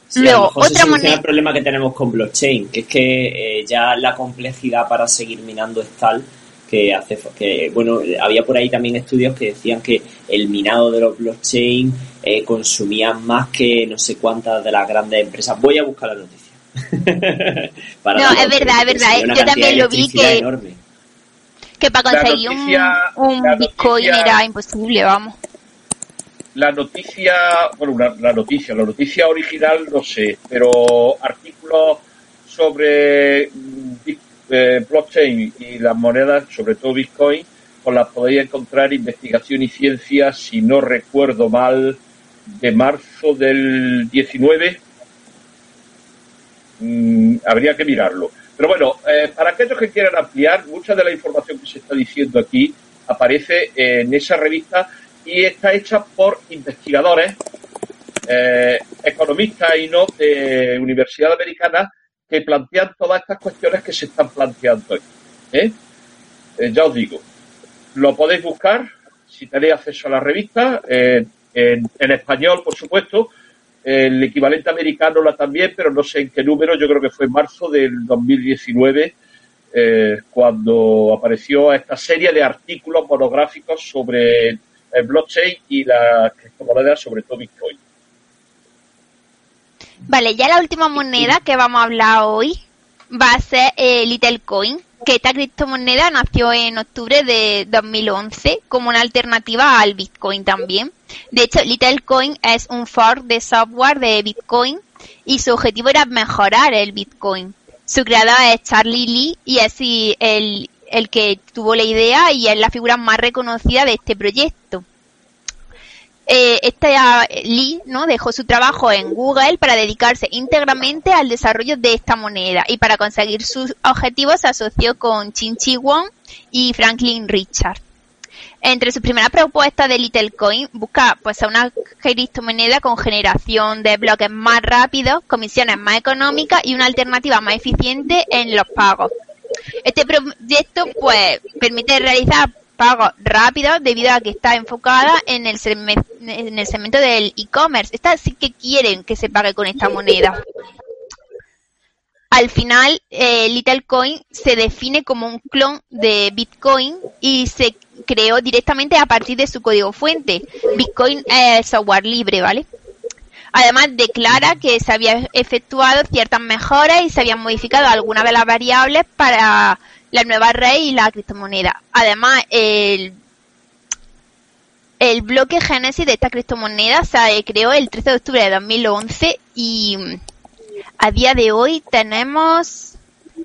Sí, Luego, otra moneda- el problema que tenemos con blockchain, que es que eh, ya la complejidad para seguir minando es tal que hace que bueno había por ahí también estudios que decían que el minado de los blockchain eh, consumían más que no sé cuántas de las grandes empresas. Voy a buscar la noticia. Para No, es verdad, es verdad, yo también lo vi que- enorme. Que para conseguir noticia- un, Bitcoin era imposible, vamos. La noticia, bueno, la, la noticia, la noticia original no sé, pero artículos sobre mm, eh, blockchain y las monedas, sobre todo Bitcoin, pues las podéis encontrar en Investigación y Ciencia, si no recuerdo mal, de marzo del 19. Mm, habría que mirarlo. Pero bueno, eh, para aquellos que quieran ampliar, mucha de la información que se está diciendo aquí aparece en esa revista y está hecha por investigadores, eh, economistas y no de universidades americanas que plantean todas estas cuestiones que se están planteando aquí. ¿eh? Eh, ya os digo, lo podéis buscar si tenéis acceso a la revista eh, en, en español, por supuesto, el equivalente americano la también, pero no sé en qué número, yo creo que fue en marzo del 2019, eh, cuando apareció esta serie de artículos monográficos sobre el blockchain y la criptomoneda, sobre todo Bitcoin. Vale, ya la última moneda que vamos a hablar hoy va a ser eh, Littlecoin, que esta criptomoneda nació en octubre de 2011 como una alternativa al Bitcoin también. De hecho, Littlecoin es un fork de software de Bitcoin y su objetivo era mejorar el Bitcoin. Su creador es Charlie Lee y es el, el que tuvo la idea y es la figura más reconocida de este proyecto eh, esta Lee ¿no? dejó su trabajo en Google para dedicarse íntegramente al desarrollo de esta moneda y para conseguir sus objetivos se asoció con Chin Chi Wong y Franklin Richard. Entre sus primeras propuestas de Littlecoin busca pues una criptomoneda con generación de bloques más rápidos, comisiones más económicas y una alternativa más eficiente en los pagos. Este proyecto pues permite realizar pago rápido debido a que está enfocada en el, en el segmento del e-commerce. Esta sí que quieren que se pague con esta moneda. Al final, eh, Littlecoin se define como un clon de Bitcoin y se creó directamente a partir de su código fuente. Bitcoin es software libre, ¿vale? Además, declara que se había efectuado ciertas mejoras y se habían modificado algunas de las variables para la nueva red y la criptomoneda. Además, el, el bloque génesis de esta criptomoneda se creó el 13 de octubre de 2011 y a día de hoy tenemos,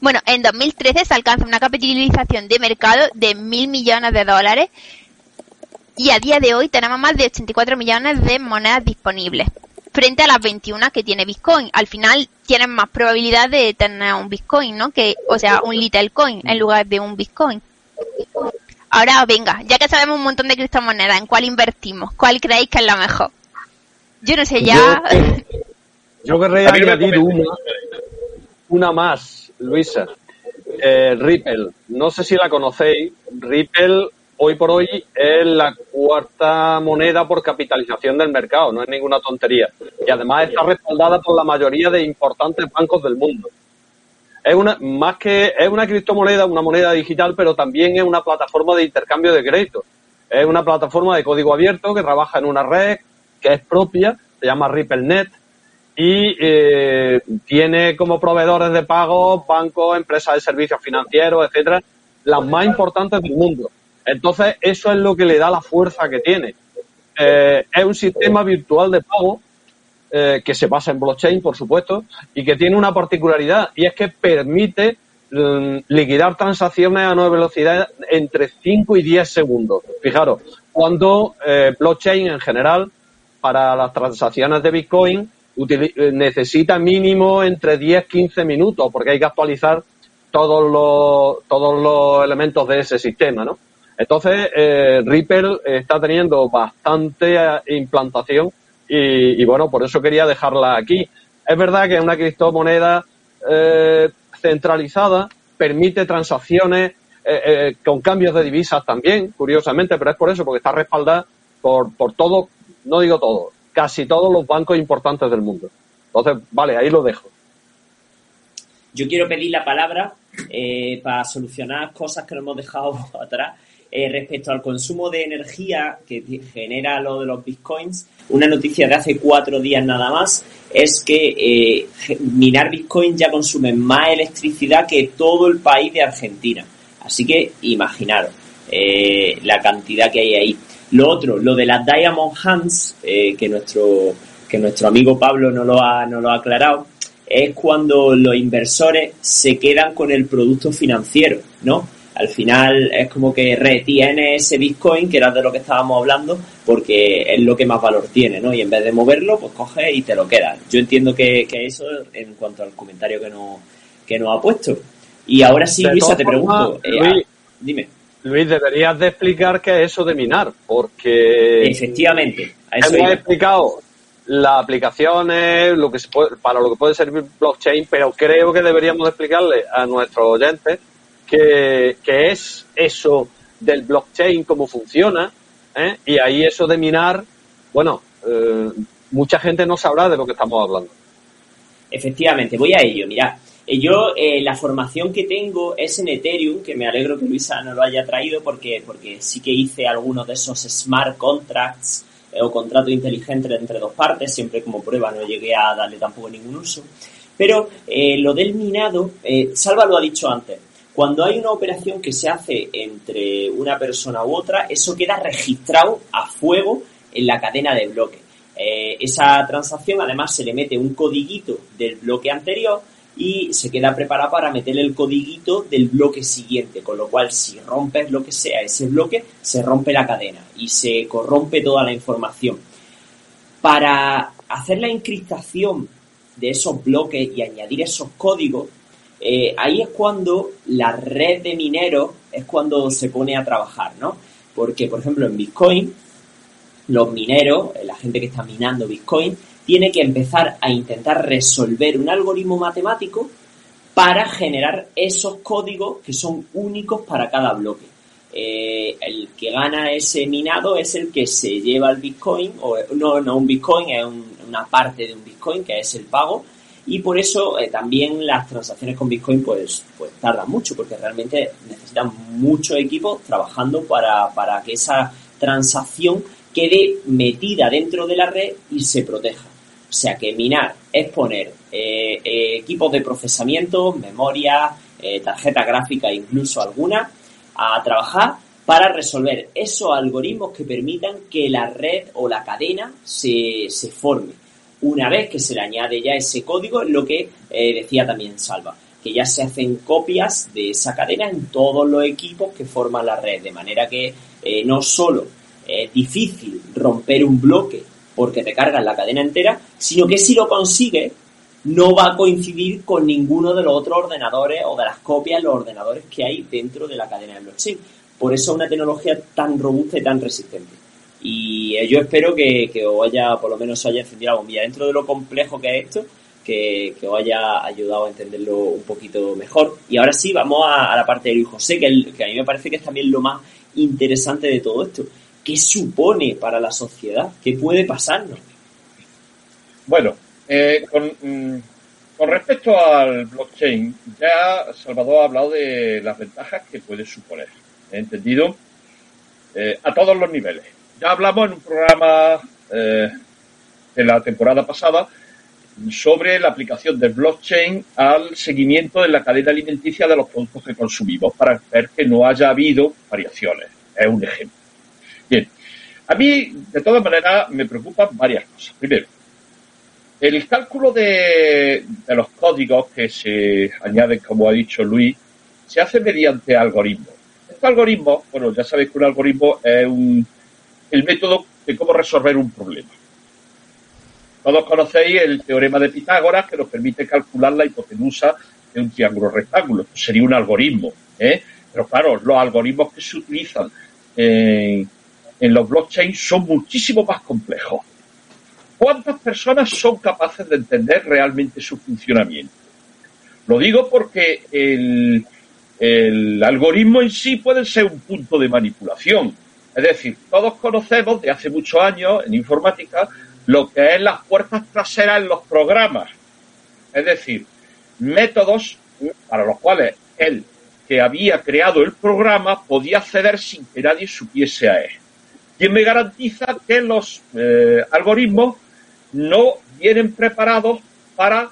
bueno, en 2013 se alcanza una capitalización de mercado de mil millones de dólares y a día de hoy tenemos más de 84 millones de monedas disponibles frente a las 21 que tiene Bitcoin. Al final tienen más probabilidad de tener un Bitcoin, ¿no? Que, o sea, un Little Coin en lugar de un Bitcoin. Ahora, venga, ya que sabemos un montón de criptomonedas, ¿en cuál invertimos? ¿Cuál creéis que es la mejor? Yo no sé, ya... Yo, querría añadir una, una más, Luisa. Eh, Ripple. No sé si la conocéis. Ripple hoy por hoy es la cuarta moneda por capitalización del mercado, no es ninguna tontería. Y además está respaldada por la mayoría de importantes bancos del mundo. Es una, más que, es una criptomoneda, una moneda digital, pero también es una plataforma de intercambio de crédito. Es una plataforma de código abierto que trabaja en una red que es propia, se llama RippleNet, y eh, tiene como proveedores de pago bancos, empresas de servicios financieros, etcétera, las más importantes del mundo. Entonces, eso es lo que le da la fuerza que tiene. Eh, es un sistema virtual de pago eh, que se basa en blockchain, por supuesto, y que tiene una particularidad, y es que permite mm, liquidar transacciones a nueva velocidad entre 5 y 10 segundos. Fijaros, cuando eh, blockchain en general, para las transacciones de Bitcoin, necesita mínimo entre 10 y 15 minutos, porque hay que actualizar todos los, todos los elementos de ese sistema, ¿no? Entonces, eh, Ripple está teniendo bastante eh, implantación y, bueno, por eso quería dejarla aquí. Es verdad que una criptomoneda eh, centralizada, permite transacciones eh, con cambios de divisas también, curiosamente, pero es por eso, porque está respaldada por, por todo, no digo todo, casi todos los bancos importantes del mundo. Entonces, vale, ahí lo dejo. Yo quiero pedir la palabra para solucionar cosas que nos hemos dejado atrás eh, respecto al consumo de energía que genera lo de los bitcoins, una noticia de hace cuatro días nada más es que eh, minar bitcoin ya consume más electricidad que todo el país de Argentina. Así que imaginaros eh, la cantidad que hay ahí. Lo otro, lo de las Diamond Hands, que nuestro que nuestro amigo Pablo no lo ha, no lo ha aclarado, es cuando los inversores se quedan con el producto financiero, ¿no? al final es como que retiene ese Bitcoin, que era de lo que estábamos hablando, porque es lo que más valor tiene, ¿no? Y en vez de moverlo, pues coge y te lo quedas. Yo entiendo que, que eso en cuanto al comentario que nos, que nos ha puesto. Y ahora sí, Luisa, te pregunto, eh, Luis, dime. Luis, deberías de explicar qué es eso de minar, porque... Efectivamente. A eso hemos explicado las aplicaciones, lo que se puede, para lo que puede servir blockchain, pero creo que deberíamos explicarle a nuestros oyentes que, es eso del blockchain, cómo funciona, ¿eh? y ahí eso de minar, bueno, eh, mucha gente no sabrá de lo que estamos hablando. Efectivamente, voy a ello. Mira, eh, yo eh, la formación que tengo es en Ethereum, que me alegro que Luisa no lo haya traído porque, porque sí que hice algunos de esos smart contracts o contrato inteligente entre dos partes, siempre como prueba no llegué a darle tampoco ningún uso. Pero lo del minado, Salva lo ha dicho antes, cuando hay una operación que se hace entre una persona u otra, eso queda registrado a fuego en la cadena de bloques. Eh, esa transacción además se le mete un codiguito del bloque anterior y se queda preparada para meterle el codiguito del bloque siguiente, con lo cual si rompes lo que sea ese bloque, se rompe la cadena y se corrompe toda la información. Para hacer la encriptación de esos bloques y añadir esos códigos, eh, ahí es cuando la red de mineros es cuando se pone a trabajar, ¿no? Porque, por ejemplo, en Bitcoin los mineros, la gente que está minando Bitcoin, tiene que empezar a intentar resolver un algoritmo matemático para generar esos códigos que son únicos para cada bloque. Eh, el que gana ese minado es el que se lleva el Bitcoin, o no, no un Bitcoin, es una parte de un Bitcoin que es el pago, y por eso eh, también las transacciones con Bitcoin pues, pues tardan mucho, porque realmente necesitan mucho equipo trabajando para, para que esa transacción quede metida dentro de la red y se proteja. O sea que minar es poner eh, eh, equipos de procesamiento, memoria, eh, tarjeta gráfica, incluso alguna, a trabajar para resolver esos algoritmos que permitan que la red o la cadena se, se forme. Una vez que se le añade ya ese código, lo que decía también Salva, que ya se hacen copias de esa cadena en todos los equipos que forman la red, de manera que no solo es difícil romper un bloque porque te cargas la cadena entera, sino que si lo consigue no va a coincidir con ninguno de los otros ordenadores o de las copias de los ordenadores que hay dentro de la cadena de blockchain. Por eso es una tecnología tan robusta y tan resistente. Y eh, yo espero que, que os haya, por lo menos os haya encendido la bombilla dentro de lo complejo que es esto, que, os haya ayudado a entenderlo un poquito mejor. Y ahora sí, vamos a, la parte de Luis José, que, que a mí me parece que es también lo más interesante de todo esto. ¿Qué supone para la sociedad? ¿Qué puede pasarnos? Bueno, eh, mm, con, respecto al blockchain, ya Salvador ha hablado de las ventajas que puede suponer. ¿He entendido? Eh, a todos los niveles. Ya hablamos en un programa eh, de la temporada pasada sobre la aplicación del blockchain al seguimiento de la cadena alimenticia de los productos que consumimos para ver que no haya habido variaciones. Es un ejemplo. Bien, a mí, de todas maneras, me preocupan varias cosas. Primero, el cálculo de, los códigos que se añaden, como ha dicho Luis, se hace mediante algoritmos. Este algoritmo, bueno, ya sabéis que un algoritmo es un, el método de cómo resolver un problema. Todos conocéis el teorema de Pitágoras que nos permite calcular la hipotenusa de un triángulo rectángulo. sería un algoritmo. ¿eh? Pero claro, los algoritmos que se utilizan en en los blockchains son muchísimo más complejos. ¿Cuántas personas son capaces de entender realmente su funcionamiento? Lo digo porque el, algoritmo en sí puede ser un punto de manipulación. Es decir, todos conocemos de hace muchos años en informática lo que es las puertas traseras en los programas. Es decir, métodos para los cuales él que había creado el programa podía acceder sin que nadie supiese a él. ¿Quién me garantiza que los eh, algoritmos no vienen preparados para,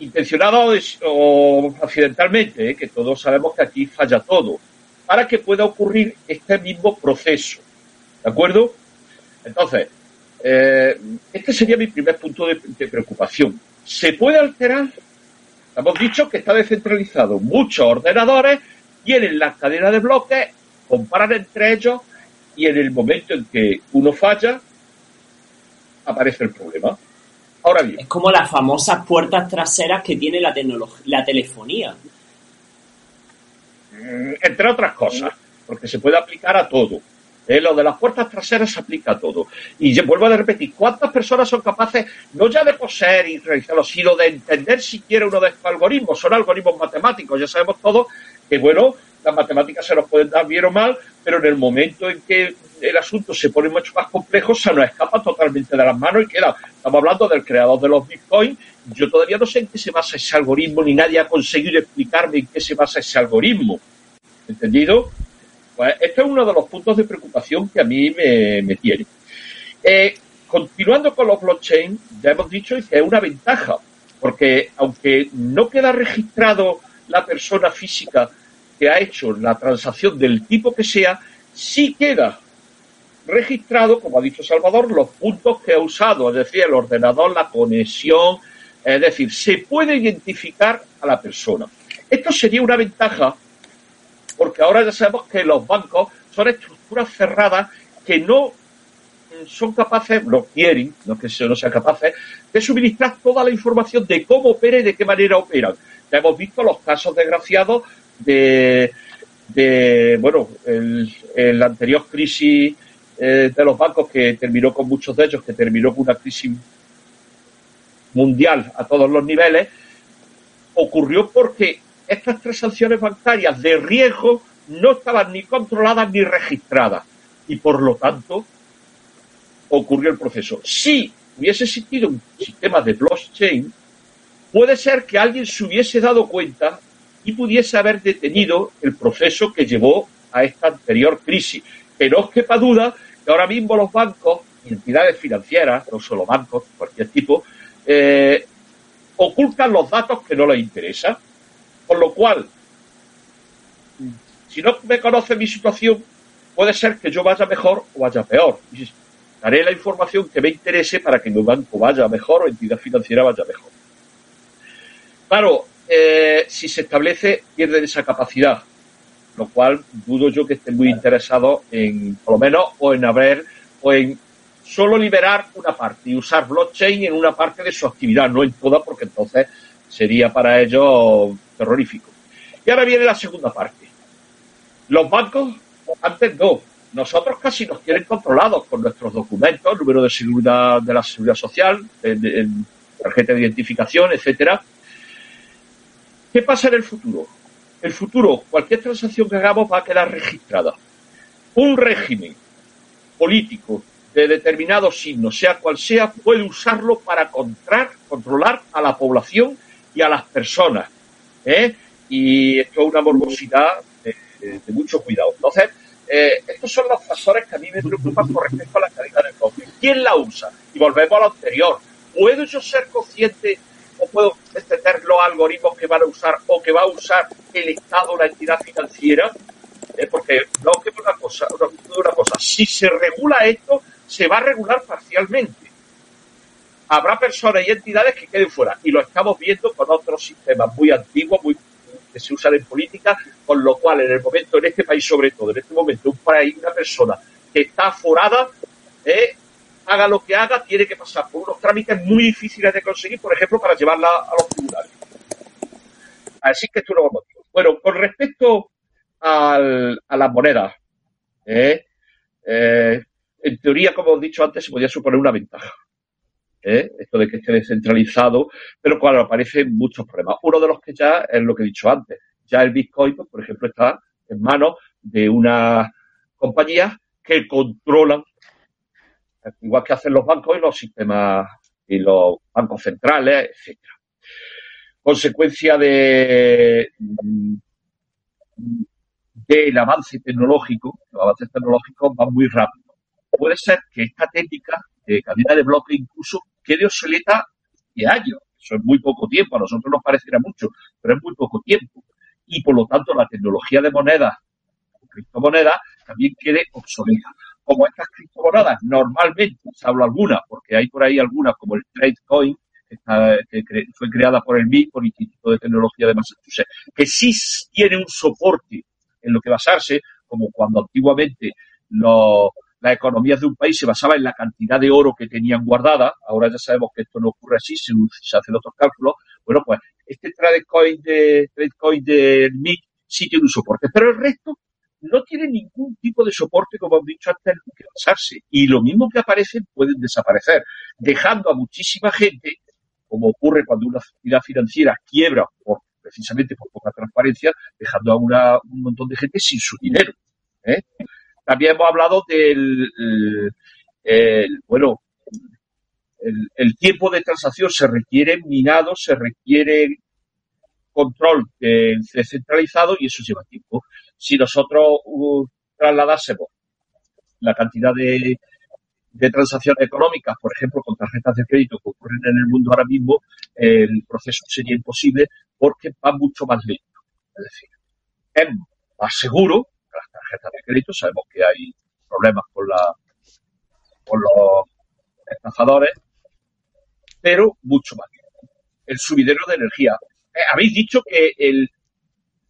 intencionados o accidentalmente, eh, que todos sabemos que aquí falla todo, para que pueda ocurrir este mismo proceso? ¿De acuerdo? Entonces, eh, este sería mi primer punto de, de preocupación. ¿Se puede alterar? Hemos dicho que está descentralizado. Muchos ordenadores tienen la cadena de bloques, comparan entre ellos y en el momento en que uno falla, aparece el problema. Ahora bien. Es como las famosas puertas traseras que tiene la, la telefonía. Mm, entre otras cosas, porque se puede aplicar a todo. Eh, lo de las puertas traseras se aplica a todo. Y yo vuelvo a repetir, ¿cuántas personas son capaces no ya de poseer y realizarlo, sino de entender siquiera uno de estos algoritmos? Son algoritmos matemáticos. Ya sabemos todos que, bueno, las matemáticas se nos pueden dar bien o mal, pero en el momento en que el asunto se pone mucho más complejo, se nos escapa totalmente de las manos y queda. Estamos hablando del creador de los bitcoins. Yo todavía no sé en qué se basa ese algoritmo, ni nadie ha conseguido explicarme en qué se basa ese algoritmo. ¿Entendido? Pues este es uno de los puntos de preocupación que a mí me, tiene. Eh, continuando con los blockchain, ya hemos dicho que es una ventaja, porque aunque no queda registrado la persona física que ha hecho la transacción del tipo que sea, sí queda registrado, como ha dicho Salvador, los puntos que ha usado, es decir, el ordenador, la conexión, es decir, se puede identificar a la persona. Esto sería una ventaja porque ahora ya sabemos que los bancos son estructuras cerradas que no son capaces, no quieren, no que no sean capaces, de suministrar toda la información de cómo opera y de qué manera operan. Ya hemos visto los casos desgraciados de, de bueno, el, anterior crisis eh, de los bancos que terminó con muchos de ellos, que terminó con una crisis mundial a todos los niveles, ocurrió porque estas transacciones bancarias de riesgo no estaban ni controladas ni registradas y por lo tanto ocurrió el proceso. Si hubiese existido un sistema de blockchain, puede ser que alguien se hubiese dado cuenta y pudiese haber detenido el proceso que llevó a esta anterior crisis. Pero os quepa duda que ahora mismo los bancos y entidades financieras, no solo bancos, cualquier tipo, eh, ocultan los datos que no les interesan. Por lo cual, si no me conoce mi situación, puede ser que yo vaya mejor o vaya peor. Daré la información que me interese para que mi banco vaya mejor o entidad financiera vaya mejor. Claro, eh, si se establece, pierden esa capacidad, lo cual dudo yo que estén muy interesados en, por lo menos, o en haber, o en solo liberar una parte y usar blockchain en una parte de su actividad, no en toda, porque entonces sería para ellos terrorífico. Y ahora viene la segunda parte. Los bancos, antes no, nosotros casi nos tienen controlados con nuestros documentos, número de seguridad de la seguridad social, tarjeta de identificación, etcétera. ¿Qué pasa en el futuro? El futuro, cualquier transacción que hagamos va a quedar registrada. Un régimen político de determinado signo, sea cual sea, puede usarlo para controlar a la población y a las personas. ¿eh? Y esto es una morbosidad de, mucho cuidado. Entonces, eh, estos son los factores que a mí me preocupan con respecto a la calidad del código. ¿Quién la usa? Y volvemos a lo anterior. ¿Puedo yo ser consciente o puedo entender los algoritmos que van a usar o que va a usar el Estado la entidad financiera? Eh, porque no que una cosa, una cosa, si se regula esto, se va a regular parcialmente. Habrá personas y entidades que queden fuera y lo estamos viendo con otros sistemas muy antiguos, muy que se usan en política, con lo cual en el momento, en este país sobre todo, en este momento, un país, una persona que está aforada, eh, haga lo que haga, tiene que pasar por unos trámites muy difíciles de conseguir, por ejemplo, para llevarla a los tribunales. Así que esto es un motivo. Bueno, con respecto a las monedas, eh, eh, en teoría, como he dicho antes, se podía suponer una ventaja. ¿eh? esto de que esté descentralizado, pero claro, aparecen muchos problemas. Uno de los que ya es lo que he dicho antes. Ya el Bitcoin, pues, por ejemplo, está en manos de una compañía que controlan, igual que hacen los bancos y los sistemas y los bancos centrales, etcétera. Consecuencia de del avance tecnológico, los avances tecnológicos van muy rápido. Puede ser que esta técnica de cadena de bloque incluso quede obsoleta de años. Eso es muy poco tiempo, a nosotros nos parecerá mucho, pero es muy poco tiempo. Y por lo tanto la tecnología de monedas, criptomonedas, también quede obsoleta. Como estas criptomonedas normalmente, hablo algunas, porque hay por ahí algunas como el Tradecoin, que, que fue creada por el MIT, por el Instituto de Tecnología de Massachusetts, que sí tiene un soporte en lo que basarse, como cuando antiguamente los las economías de un país se basaban en la cantidad de oro que tenían guardada, ahora ya sabemos que esto no ocurre así, se, hacen otros cálculos, bueno, pues este Tradecoin de, Tradecoin de MIT sí tiene un soporte, pero el resto no tiene ningún tipo de soporte, como hemos dicho antes, en que basarse. Y lo mismo que aparecen pueden desaparecer, dejando a muchísima gente, como ocurre cuando una entidad financiera quiebra por precisamente por poca transparencia, dejando a una, un montón de gente sin su dinero. ¿eh? También hemos hablado del, el, bueno, el, el, tiempo de transacción se requiere minado, se requiere control eh, descentralizado y eso lleva tiempo. Si nosotros uh, trasladásemos la cantidad de, transacciones económicas, por ejemplo, con tarjetas de crédito que ocurren en el mundo ahora mismo, el proceso sería imposible porque va mucho más lento. Es decir, es más seguro que las tarjetas de crédito, sabemos que hay problemas con, la, con los estafadores, pero mucho más lento. El subidero de energía. Eh, habéis dicho que el,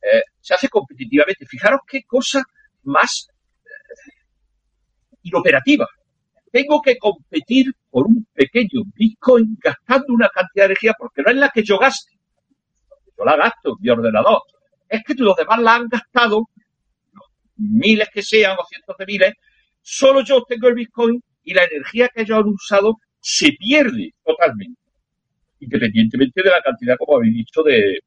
eh, se hace competitivamente. Fijaros qué cosa más eh, inoperativa tengo que competir por un pequeño Bitcoin gastando una cantidad de energía porque no es la que yo gaste. Yo la gasto en mi ordenador. Es que los demás la han gastado, miles que sean o cientos de miles, solo yo tengo el Bitcoin y la energía que ellos han usado se pierde totalmente. Independientemente de la cantidad, como habéis dicho, de,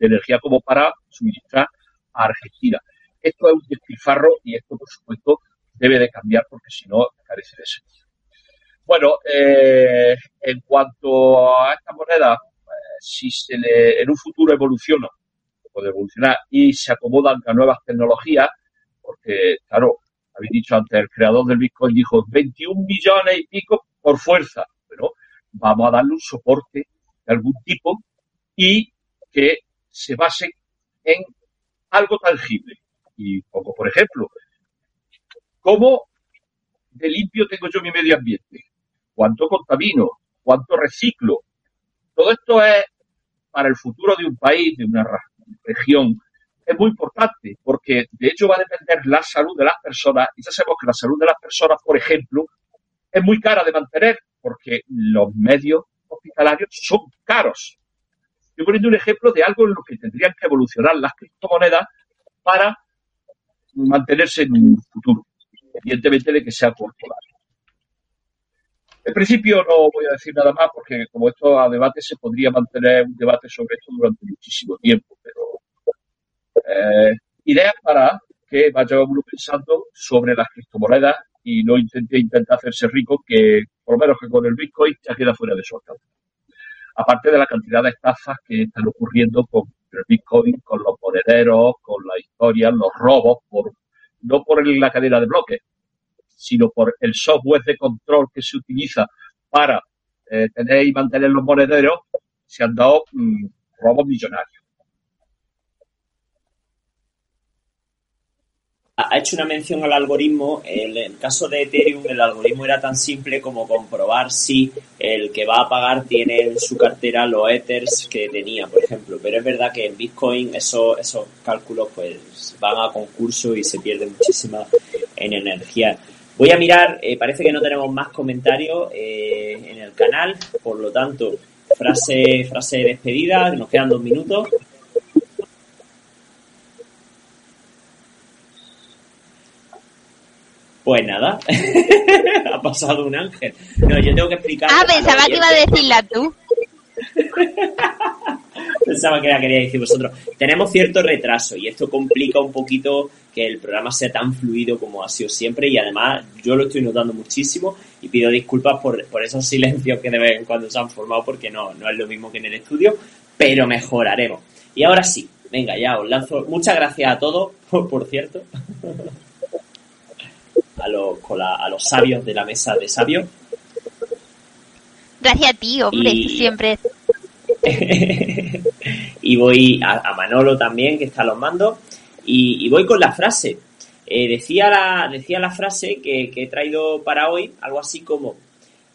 energía como para suministrar a Argentina. Esto es un despilfarro y esto, por supuesto, debe de cambiar porque si no carece de sentido. Bueno, eh, en cuanto a esta moneda, eh, si se le, en un futuro evoluciona, puede evolucionar y se acomodan a nuevas tecnologías, porque, claro, habéis dicho antes, el creador del Bitcoin dijo 21 millones y pico por fuerza. Pero vamos a darle un soporte de algún tipo y que se base en algo tangible. Y poco, por ejemplo, ¿Cómo de limpio tengo yo mi medio ambiente? ¿Cuánto contamino? ¿Cuánto reciclo? Todo esto es para el futuro de un país, de una región, es muy importante porque de hecho va a depender la salud de las personas y ya sabemos que la salud de las personas, por ejemplo, es muy cara de mantener porque los medios hospitalarios son caros. Estoy poniendo un ejemplo de algo en lo que tendrían que evolucionar las criptomonedas para mantenerse en un futuro evidentemente de que sea corto En principio no voy a decir nada más porque como esto a debate se podría mantener un debate sobre esto durante muchísimo tiempo, pero eh, ideas para que vaya uno pensando sobre las criptomonedas y no intente intentar hacerse rico que por lo menos que con el Bitcoin ya queda fuera de su alcance. Aparte de la cantidad de estafas que están ocurriendo con el Bitcoin, con los monederos, con la historia, los robos por no por la cadena de bloques, sino por el software de control que se utiliza para eh, tener y mantener los monederos, se han dado mm, robos millonarios. Ha hecho una mención al algoritmo. En el caso de Ethereum, el algoritmo era tan simple como comprobar si el que va a pagar tiene en su cartera los Ethers que tenía, por ejemplo. Pero es verdad que en Bitcoin esos, cálculos pues van a concurso y se pierde muchísima en energía. Voy a mirar, eh, parece que no tenemos más comentarios eh, en el canal, por lo tanto, frase, frase de despedida, nos quedan dos minutos. Pues nada, ha pasado un ángel. No, yo tengo que explicar. Ah, pensaba que iba a decirla tú. pensaba que la quería decir vosotros. Tenemos cierto retraso y esto complica un poquito que el programa sea tan fluido como ha sido siempre y además yo lo estoy notando muchísimo y pido disculpas por, por esos silencios que de vez en cuando se han formado porque no, no es lo mismo que en el estudio, pero mejoraremos. Y ahora sí, venga, ya os lanzo. Muchas gracias a todos, por cierto a los, a los sabios de la mesa de sabios. Gracias a ti, hombre, siempre. y voy a, Manolo también, que está a los mandos. Y, voy con la frase. Eh, decía, la, decía la frase que, he traído para hoy, algo así como,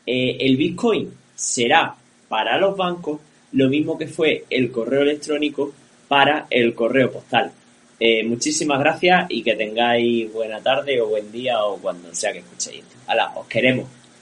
eh, el Bitcoin será para los bancos lo mismo que fue el correo electrónico para el correo postal. Eh, muchísimas gracias y que tengáis buena tarde o buen día o cuando sea que escuchéis. Hala, os queremos.